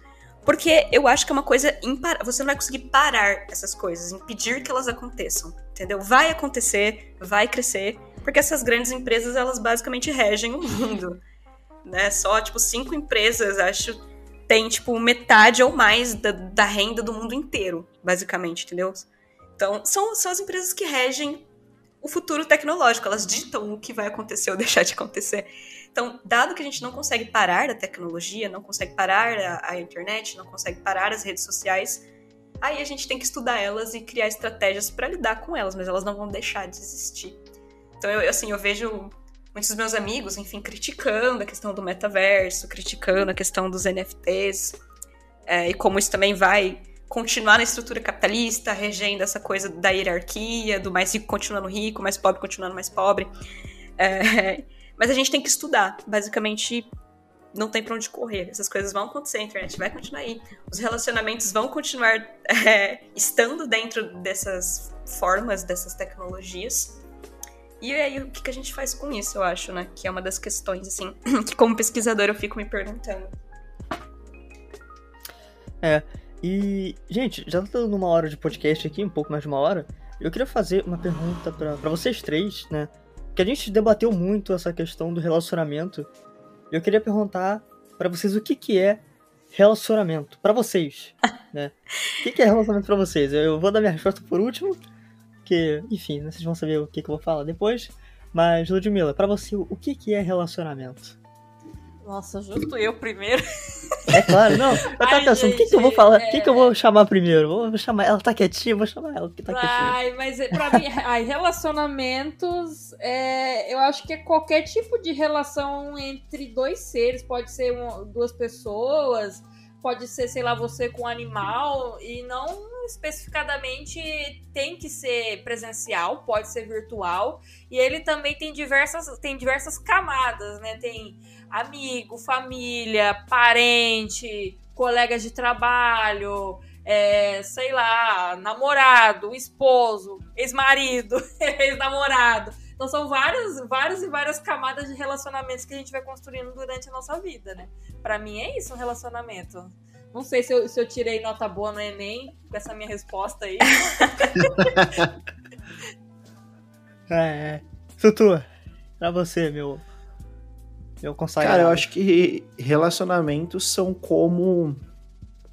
Porque eu acho que é uma coisa imparável. Você não vai conseguir parar essas coisas, impedir que elas aconteçam, entendeu? Vai acontecer, vai crescer, porque essas grandes empresas, elas basicamente regem o mundo, né? Só, tipo, cinco empresas, acho, tem, tipo, metade ou mais da, da renda do mundo inteiro, basicamente, entendeu? Então, são, são as empresas que regem o futuro tecnológico, elas ditam o que vai acontecer ou deixar de acontecer. Então, dado que a gente não consegue parar a tecnologia, não consegue parar a, a internet, não consegue parar as redes sociais, aí a gente tem que estudar elas e criar estratégias para lidar com elas, mas elas não vão deixar de existir. Então, eu, assim, eu vejo muitos dos meus amigos, enfim, criticando a questão do metaverso, criticando a questão dos NFTs, é, e como isso também vai continuar na estrutura capitalista, regendo essa coisa da hierarquia, do mais rico continuando rico, mais pobre continuando mais pobre. É, mas a gente tem que estudar. Basicamente, não tem pra onde correr. Essas coisas vão acontecer, a internet vai continuar aí. Os relacionamentos vão continuar é, estando dentro dessas formas, dessas tecnologias. E aí, o que a gente faz com isso, eu acho, né? Que é uma das questões, assim, que como pesquisadora eu fico me perguntando. É, e, gente, já tá dando uma hora de podcast aqui, um pouco mais de uma hora. Eu queria fazer uma pergunta para vocês três, né? Que a gente debateu muito essa questão do relacionamento. Eu queria perguntar para vocês o que, que é relacionamento para vocês, né? O que, que é relacionamento para vocês? Eu vou dar minha resposta por último, que, enfim, né, vocês vão saber o que, que eu vou falar depois. Mas, Ludmilla, para você, o que, que é relacionamento? Nossa, justo eu primeiro. É claro, não. Eu tava Ai, pensando, o que, que eu vou falar? O é... que, que eu vou chamar primeiro? Vou chamar. Ela tá quietinha, vou chamar ela que tá quietinha. Ai, mas é, pra mim, ai, relacionamentos, é, eu acho que é qualquer tipo de relação entre dois seres. Pode ser uma, duas pessoas, pode ser, sei lá, você com um animal, e não especificadamente tem que ser presencial, pode ser virtual. E ele também tem diversas, tem diversas camadas, né? Tem amigo, família, parente, colegas de trabalho, é, sei lá, namorado, esposo, ex-marido, ex-namorado. Então são várias, várias e várias camadas de relacionamentos que a gente vai construindo durante a nossa vida, né? Pra mim é isso um relacionamento. Não sei se eu, se eu tirei nota boa no Enem com essa minha resposta aí. É, Tutu, pra você, meu. Consagrado. Cara, eu acho que relacionamentos são como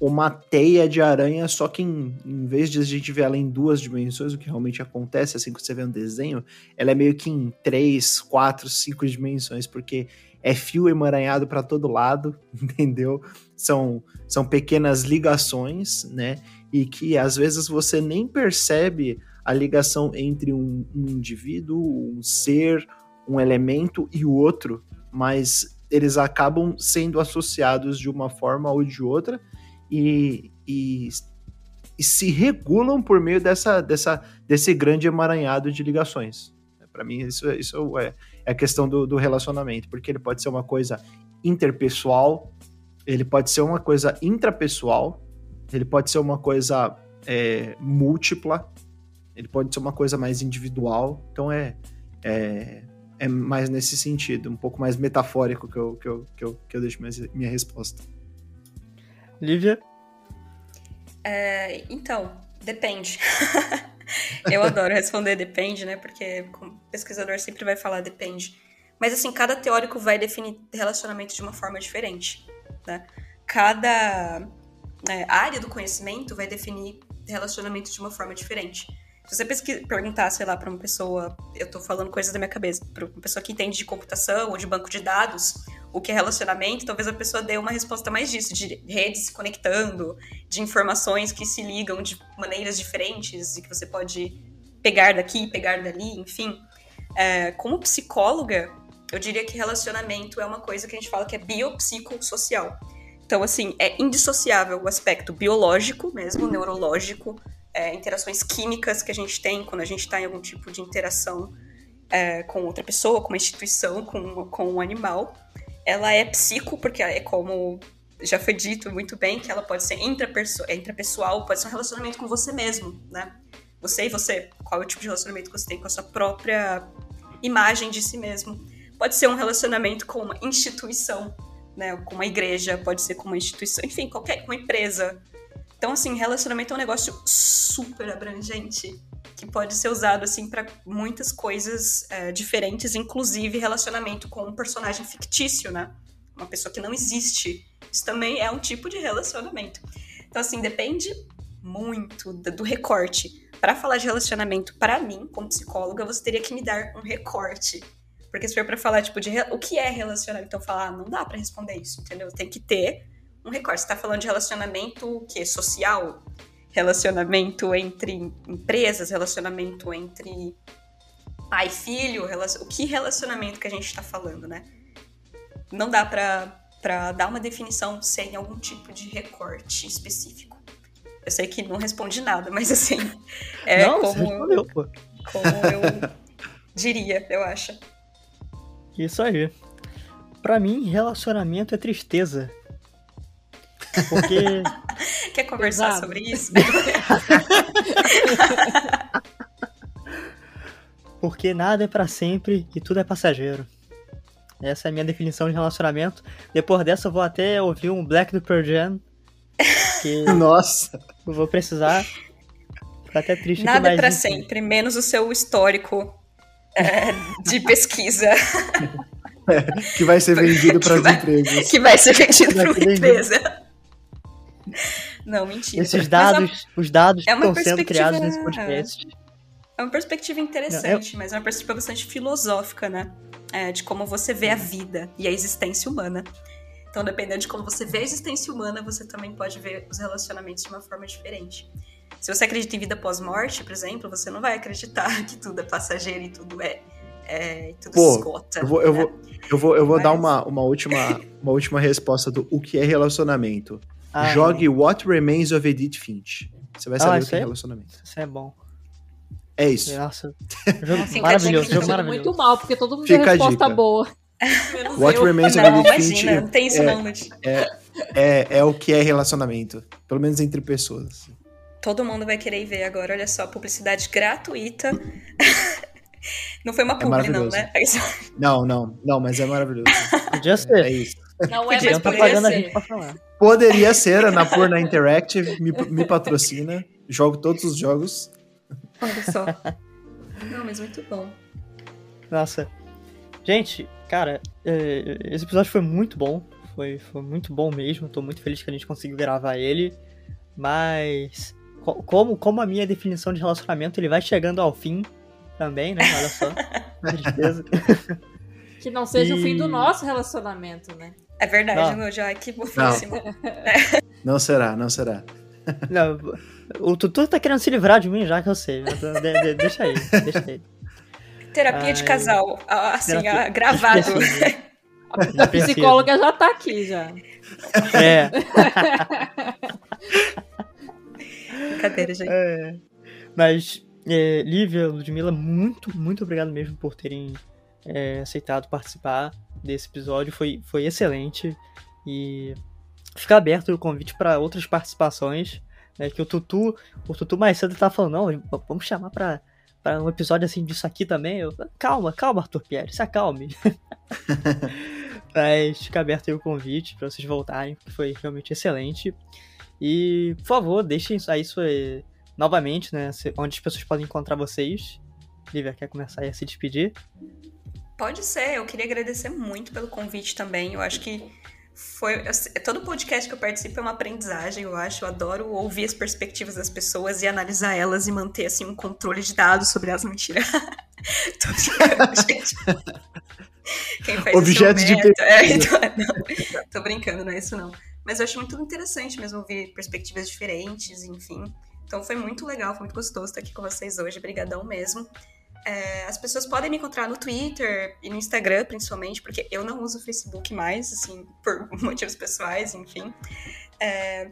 uma teia de aranha, só que em, em vez de a gente ver ela em duas dimensões, o que realmente acontece assim que você vê um desenho, ela é meio que em três, quatro, cinco dimensões, porque é fio emaranhado para todo lado, entendeu? São, são pequenas ligações, né? E que às vezes você nem percebe a ligação entre um, um indivíduo, um ser, um elemento e o outro, mas eles acabam sendo associados de uma forma ou de outra e, e, e se regulam por meio dessa, dessa, desse grande emaranhado de ligações. Para mim, isso, isso é, é a questão do, do relacionamento, porque ele pode ser uma coisa interpessoal, ele pode ser uma coisa intrapessoal, ele pode ser uma coisa é, múltipla, ele pode ser uma coisa mais individual. Então é, é, é mais nesse sentido, um pouco mais metafórico que eu, que eu, que eu, que eu deixo minha, minha resposta. Lívia? É, então, depende. eu adoro responder depende, né? Porque o pesquisador sempre vai falar depende. Mas assim, cada teórico vai definir relacionamento de uma forma diferente, né? Cada né, área do conhecimento vai definir relacionamento de uma forma diferente. Se você pesquisa, perguntar, sei lá, para uma pessoa, eu tô falando coisas da minha cabeça, para uma pessoa que entende de computação ou de banco de dados, o que é relacionamento, talvez a pessoa dê uma resposta mais disso, de redes se conectando, de informações que se ligam de maneiras diferentes e que você pode pegar daqui, pegar dali, enfim. É, como psicóloga, eu diria que relacionamento é uma coisa que a gente fala que é biopsicossocial. Então, assim, é indissociável o aspecto biológico mesmo, neurológico, é, interações químicas que a gente tem quando a gente está em algum tipo de interação é, com outra pessoa, com uma instituição, com, com um animal. Ela é psico, porque é como já foi dito muito bem, que ela pode ser é intrapessoal, pode ser um relacionamento com você mesmo, né? Você e você, qual é o tipo de relacionamento que você tem com a sua própria imagem de si mesmo. Pode ser um relacionamento com uma instituição, né? Com uma igreja, pode ser com uma instituição, enfim, qualquer uma empresa, então, assim, relacionamento é um negócio super abrangente que pode ser usado assim para muitas coisas é, diferentes, inclusive relacionamento com um personagem fictício, né? Uma pessoa que não existe. Isso também é um tipo de relacionamento. Então, assim, depende muito do recorte. Para falar de relacionamento, para mim, como psicóloga, você teria que me dar um recorte. Porque se for para falar, tipo, de o que é relacionamento, então falar, ah, não dá para responder isso, entendeu? Tem que ter um recorte. Você tá falando de relacionamento que social, relacionamento entre empresas, relacionamento entre pai e filho, o que relacionamento que a gente está falando, né? Não dá para dar uma definição sem algum tipo de recorte específico. Eu sei que não responde nada, mas assim, é não, como, respondeu, pô. como eu diria, eu acho. Isso aí. Para mim, relacionamento é tristeza. Porque. Quer conversar Exato. sobre isso? Porque nada é para sempre e tudo é passageiro. Essa é a minha definição de relacionamento. Depois dessa, eu vou até ouvir um Black do Pearl Jam. Que Nossa! Eu vou precisar. Fico até triste Nada é pra sempre, menos o seu histórico é, de pesquisa. É, que vai ser vendido para as empresas. Que vai ser vendido para uma empresa. Não, mentira. Esses dados, a... os dados é que estão sendo criados nesse podcast. É uma perspectiva interessante, Não, é... mas é uma perspectiva bastante filosófica, né? É, de como você vê a vida e a existência humana. Então, dependendo de como você vê a existência humana, você também pode ver os relacionamentos de uma forma diferente. Se você acredita em vida pós-morte, por exemplo, você não vai acreditar que tudo é passageiro e tudo é. é tudo Pô, esgota. Eu vou, né? eu vou, eu vou, eu vou Mas... dar uma, uma, última, uma última resposta do o que é relacionamento. Ah, Jogue não. What Remains of Edith Finch. Você vai saber ah, o que é relacionamento. Isso é bom. É isso. Nossa, jogo assim, maravilhoso, jogo maravilhoso. Muito mal, porque todo mundo Fica tem resposta boa. What eu. Remains of Edith Finch não tem isso é, não, é, é, é o que é relacionamento. Pelo menos entre pessoas. Todo mundo vai querer ver agora, olha só, publicidade gratuita. Não foi uma É publi, não, né? Não, não, não, mas é maravilhoso. Podia É, ser. é isso. Não é, mas Não tá poderia pagando a ser. gente pra falar. Poderia ser, a Napurna Interactive me, me patrocina. Jogo todos os jogos. Olha só. Não, mas muito bom. Nossa. Gente, cara, é, esse episódio foi muito bom. Foi, foi muito bom mesmo. Tô muito feliz que a gente conseguiu gravar ele. Mas, co- como, como a minha definição de relacionamento, ele vai chegando ao fim também, né? Olha só. Tristeza. Que não seja o fim do E- nosso relacionamento, né? É verdade, Não. meu, já que Não. fofíssimo. Não será, não será. Não, o Tutu tá querendo se livrar de mim já, que eu sei. mas de- de- deixa aí, deixa aí. Terapia de Ai. casal, ah, assim, Terapia- gravado. A psicóloga já tá aqui já. É. Brincadeira, gente. É, mas, é, Lívia, Ludmilla, muito, muito obrigado mesmo por terem é, aceitado participar desse episódio. Foi, foi excelente. E fica aberto o convite para outras participações. Né, que o Tutu, o Tutu mais cedo tá falando, não, vamos chamar pra, pra um episódio assim disso aqui também. Eu, calma, calma, Arthur Pierre, se acalme. Mas fica aberto aí o convite para vocês voltarem, porque foi realmente excelente. E, por favor, deixem aí sua, novamente, né? Onde as pessoas podem encontrar vocês. Lívia, quer começar aí a se despedir? Pode ser, eu queria agradecer muito pelo convite também. Eu acho que foi. eu sei- todo podcast que eu participo é uma aprendizagem, eu acho. Eu adoro ouvir as perspectivas das pessoas e analisar elas e manter assim um controle de dados sobre as mentiras. Quem faz é de Humberto. É, então, não, tô brincando, não é isso não. Mas eu acho muito interessante mesmo ouvir perspectivas diferentes, enfim. Então foi muito legal, foi muito gostoso estar aqui com vocês hoje. Obrigadão mesmo. É, as pessoas podem me encontrar no Twitter e no Instagram, principalmente, porque eu não uso o Facebook mais, assim, por motivos pessoais, enfim. É,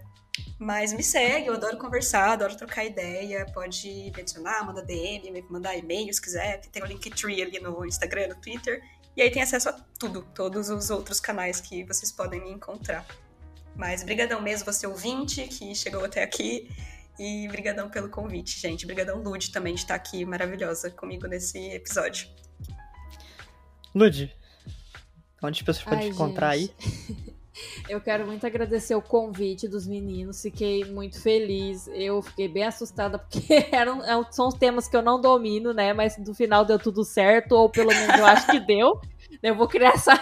mas me segue, eu adoro conversar, adoro trocar ideia. Pode me adicionar, mandar DM, me mandar e-mail se quiser. Tem o Linktree ali no Instagram, no Twitter. E aí tem acesso a tudo, todos os outros canais que vocês podem me encontrar. Mas brigadão mesmo, você ouvinte que chegou até aqui. E brigadão pelo convite, gente. Brigadão, Lud, também de estar aqui maravilhosa comigo nesse episódio. Lud, onde as pessoas podem te encontrar aí? Eu quero muito agradecer o convite dos meninos, fiquei muito feliz. Eu fiquei bem assustada porque eram, são temas que eu não domino, né? Mas no final deu tudo certo, ou pelo menos eu acho que deu. Eu vou criar essa,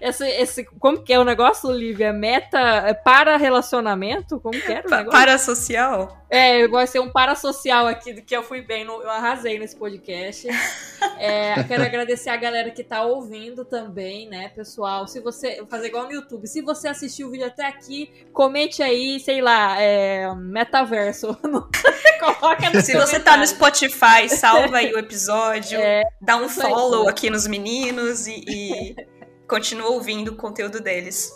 essa, esse. Como que é o negócio, Lívia? Meta é para relacionamento? Como que era o negócio? Parasocial? É, eu gosto de ser um parasocial aqui, que eu fui bem, no- eu arrasei nesse podcast. É, eu quero agradecer a galera que tá ouvindo também, né, pessoal? Se você. Vou fazer igual no YouTube. Se você assistiu o vídeo até aqui, comente aí, sei lá, é, metaverso. Coloca no Se você tá no. Spotify, salva aí o episódio, É, dá um follow aqui nos meninos e, e continua ouvindo o conteúdo deles.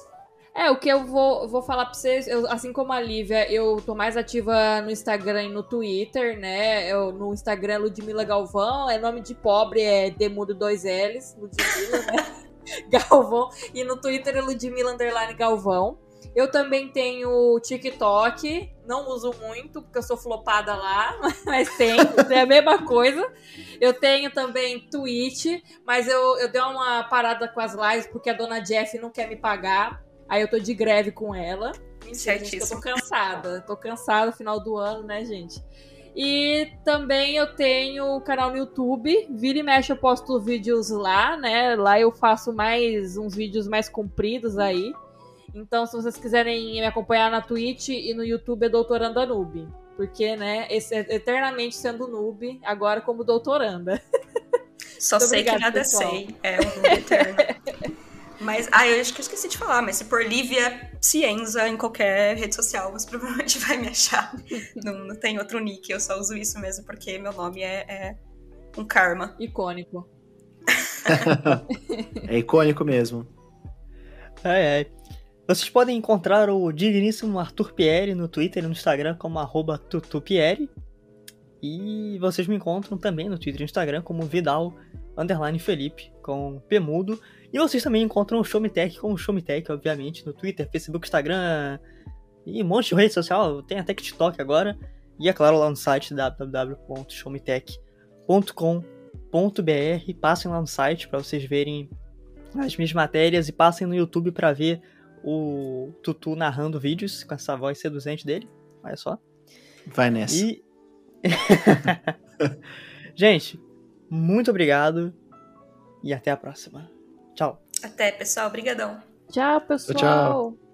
É, o que eu vou, vou falar pra vocês, eu- assim como a Lívia, eu tô mais ativa no Instagram e no Twitter, né? Eu, no Instagram é Ludmilla Galvão, é nome de pobre, é Demudo dois L's, Ludmilla, né? Galvão. E no Twitter é Ludmilla Underline Galvão. Eu também tenho TikTok, não uso muito, porque eu sou flopada lá, mas tem, é a mesma coisa. Eu tenho também Twitch, mas eu, eu dei uma parada com as lives, porque a dona Jeff não quer me pagar. Aí eu tô de greve com ela. Mentira, gente, eu tô cansada. Tô cansada final do ano, né, gente? E também eu tenho o canal no YouTube. Vira e mexe, eu posto vídeos lá, né? Lá eu faço mais uns vídeos mais compridos aí. Então, se vocês quiserem me acompanhar na Twitch e no YouTube é Doutoranda Noob. Porque, né, esse, eternamente sendo noob, agora como doutoranda. Só Muito sei que obrigada, nada pessoal. sei. É um eterno. Mas, ah, eu acho que eu esqueci de falar, mas se por Lívia Cienza em qualquer rede social, você provavelmente vai me achar. Não, não tem outro nick, eu só uso isso mesmo porque meu nome é, é um karma. Icônico. É icônico mesmo. Ai, ai. Vocês podem encontrar o digníssimo Arthur Pierre no Twitter e no Instagram como arroba tutupierre. E vocês me encontram também no Twitter e no Instagram como Vidal underline Felipe com P mudo. E vocês também encontram o Showmetech com o Showmetech, obviamente, no Twitter, Facebook, Instagram e um monte de rede social. Tem até TikTok agora. E é claro, lá no site www.showmetech.com.br. Passem lá no site para vocês verem as minhas matérias e passem no YouTube para ver o Tutu narrando vídeos com essa voz seduzente dele. Olha só. Vai nessa. E. Gente, muito obrigado e até a próxima. Tchau. Até, pessoal. Obrigadão. Tchau, pessoal. Tchau.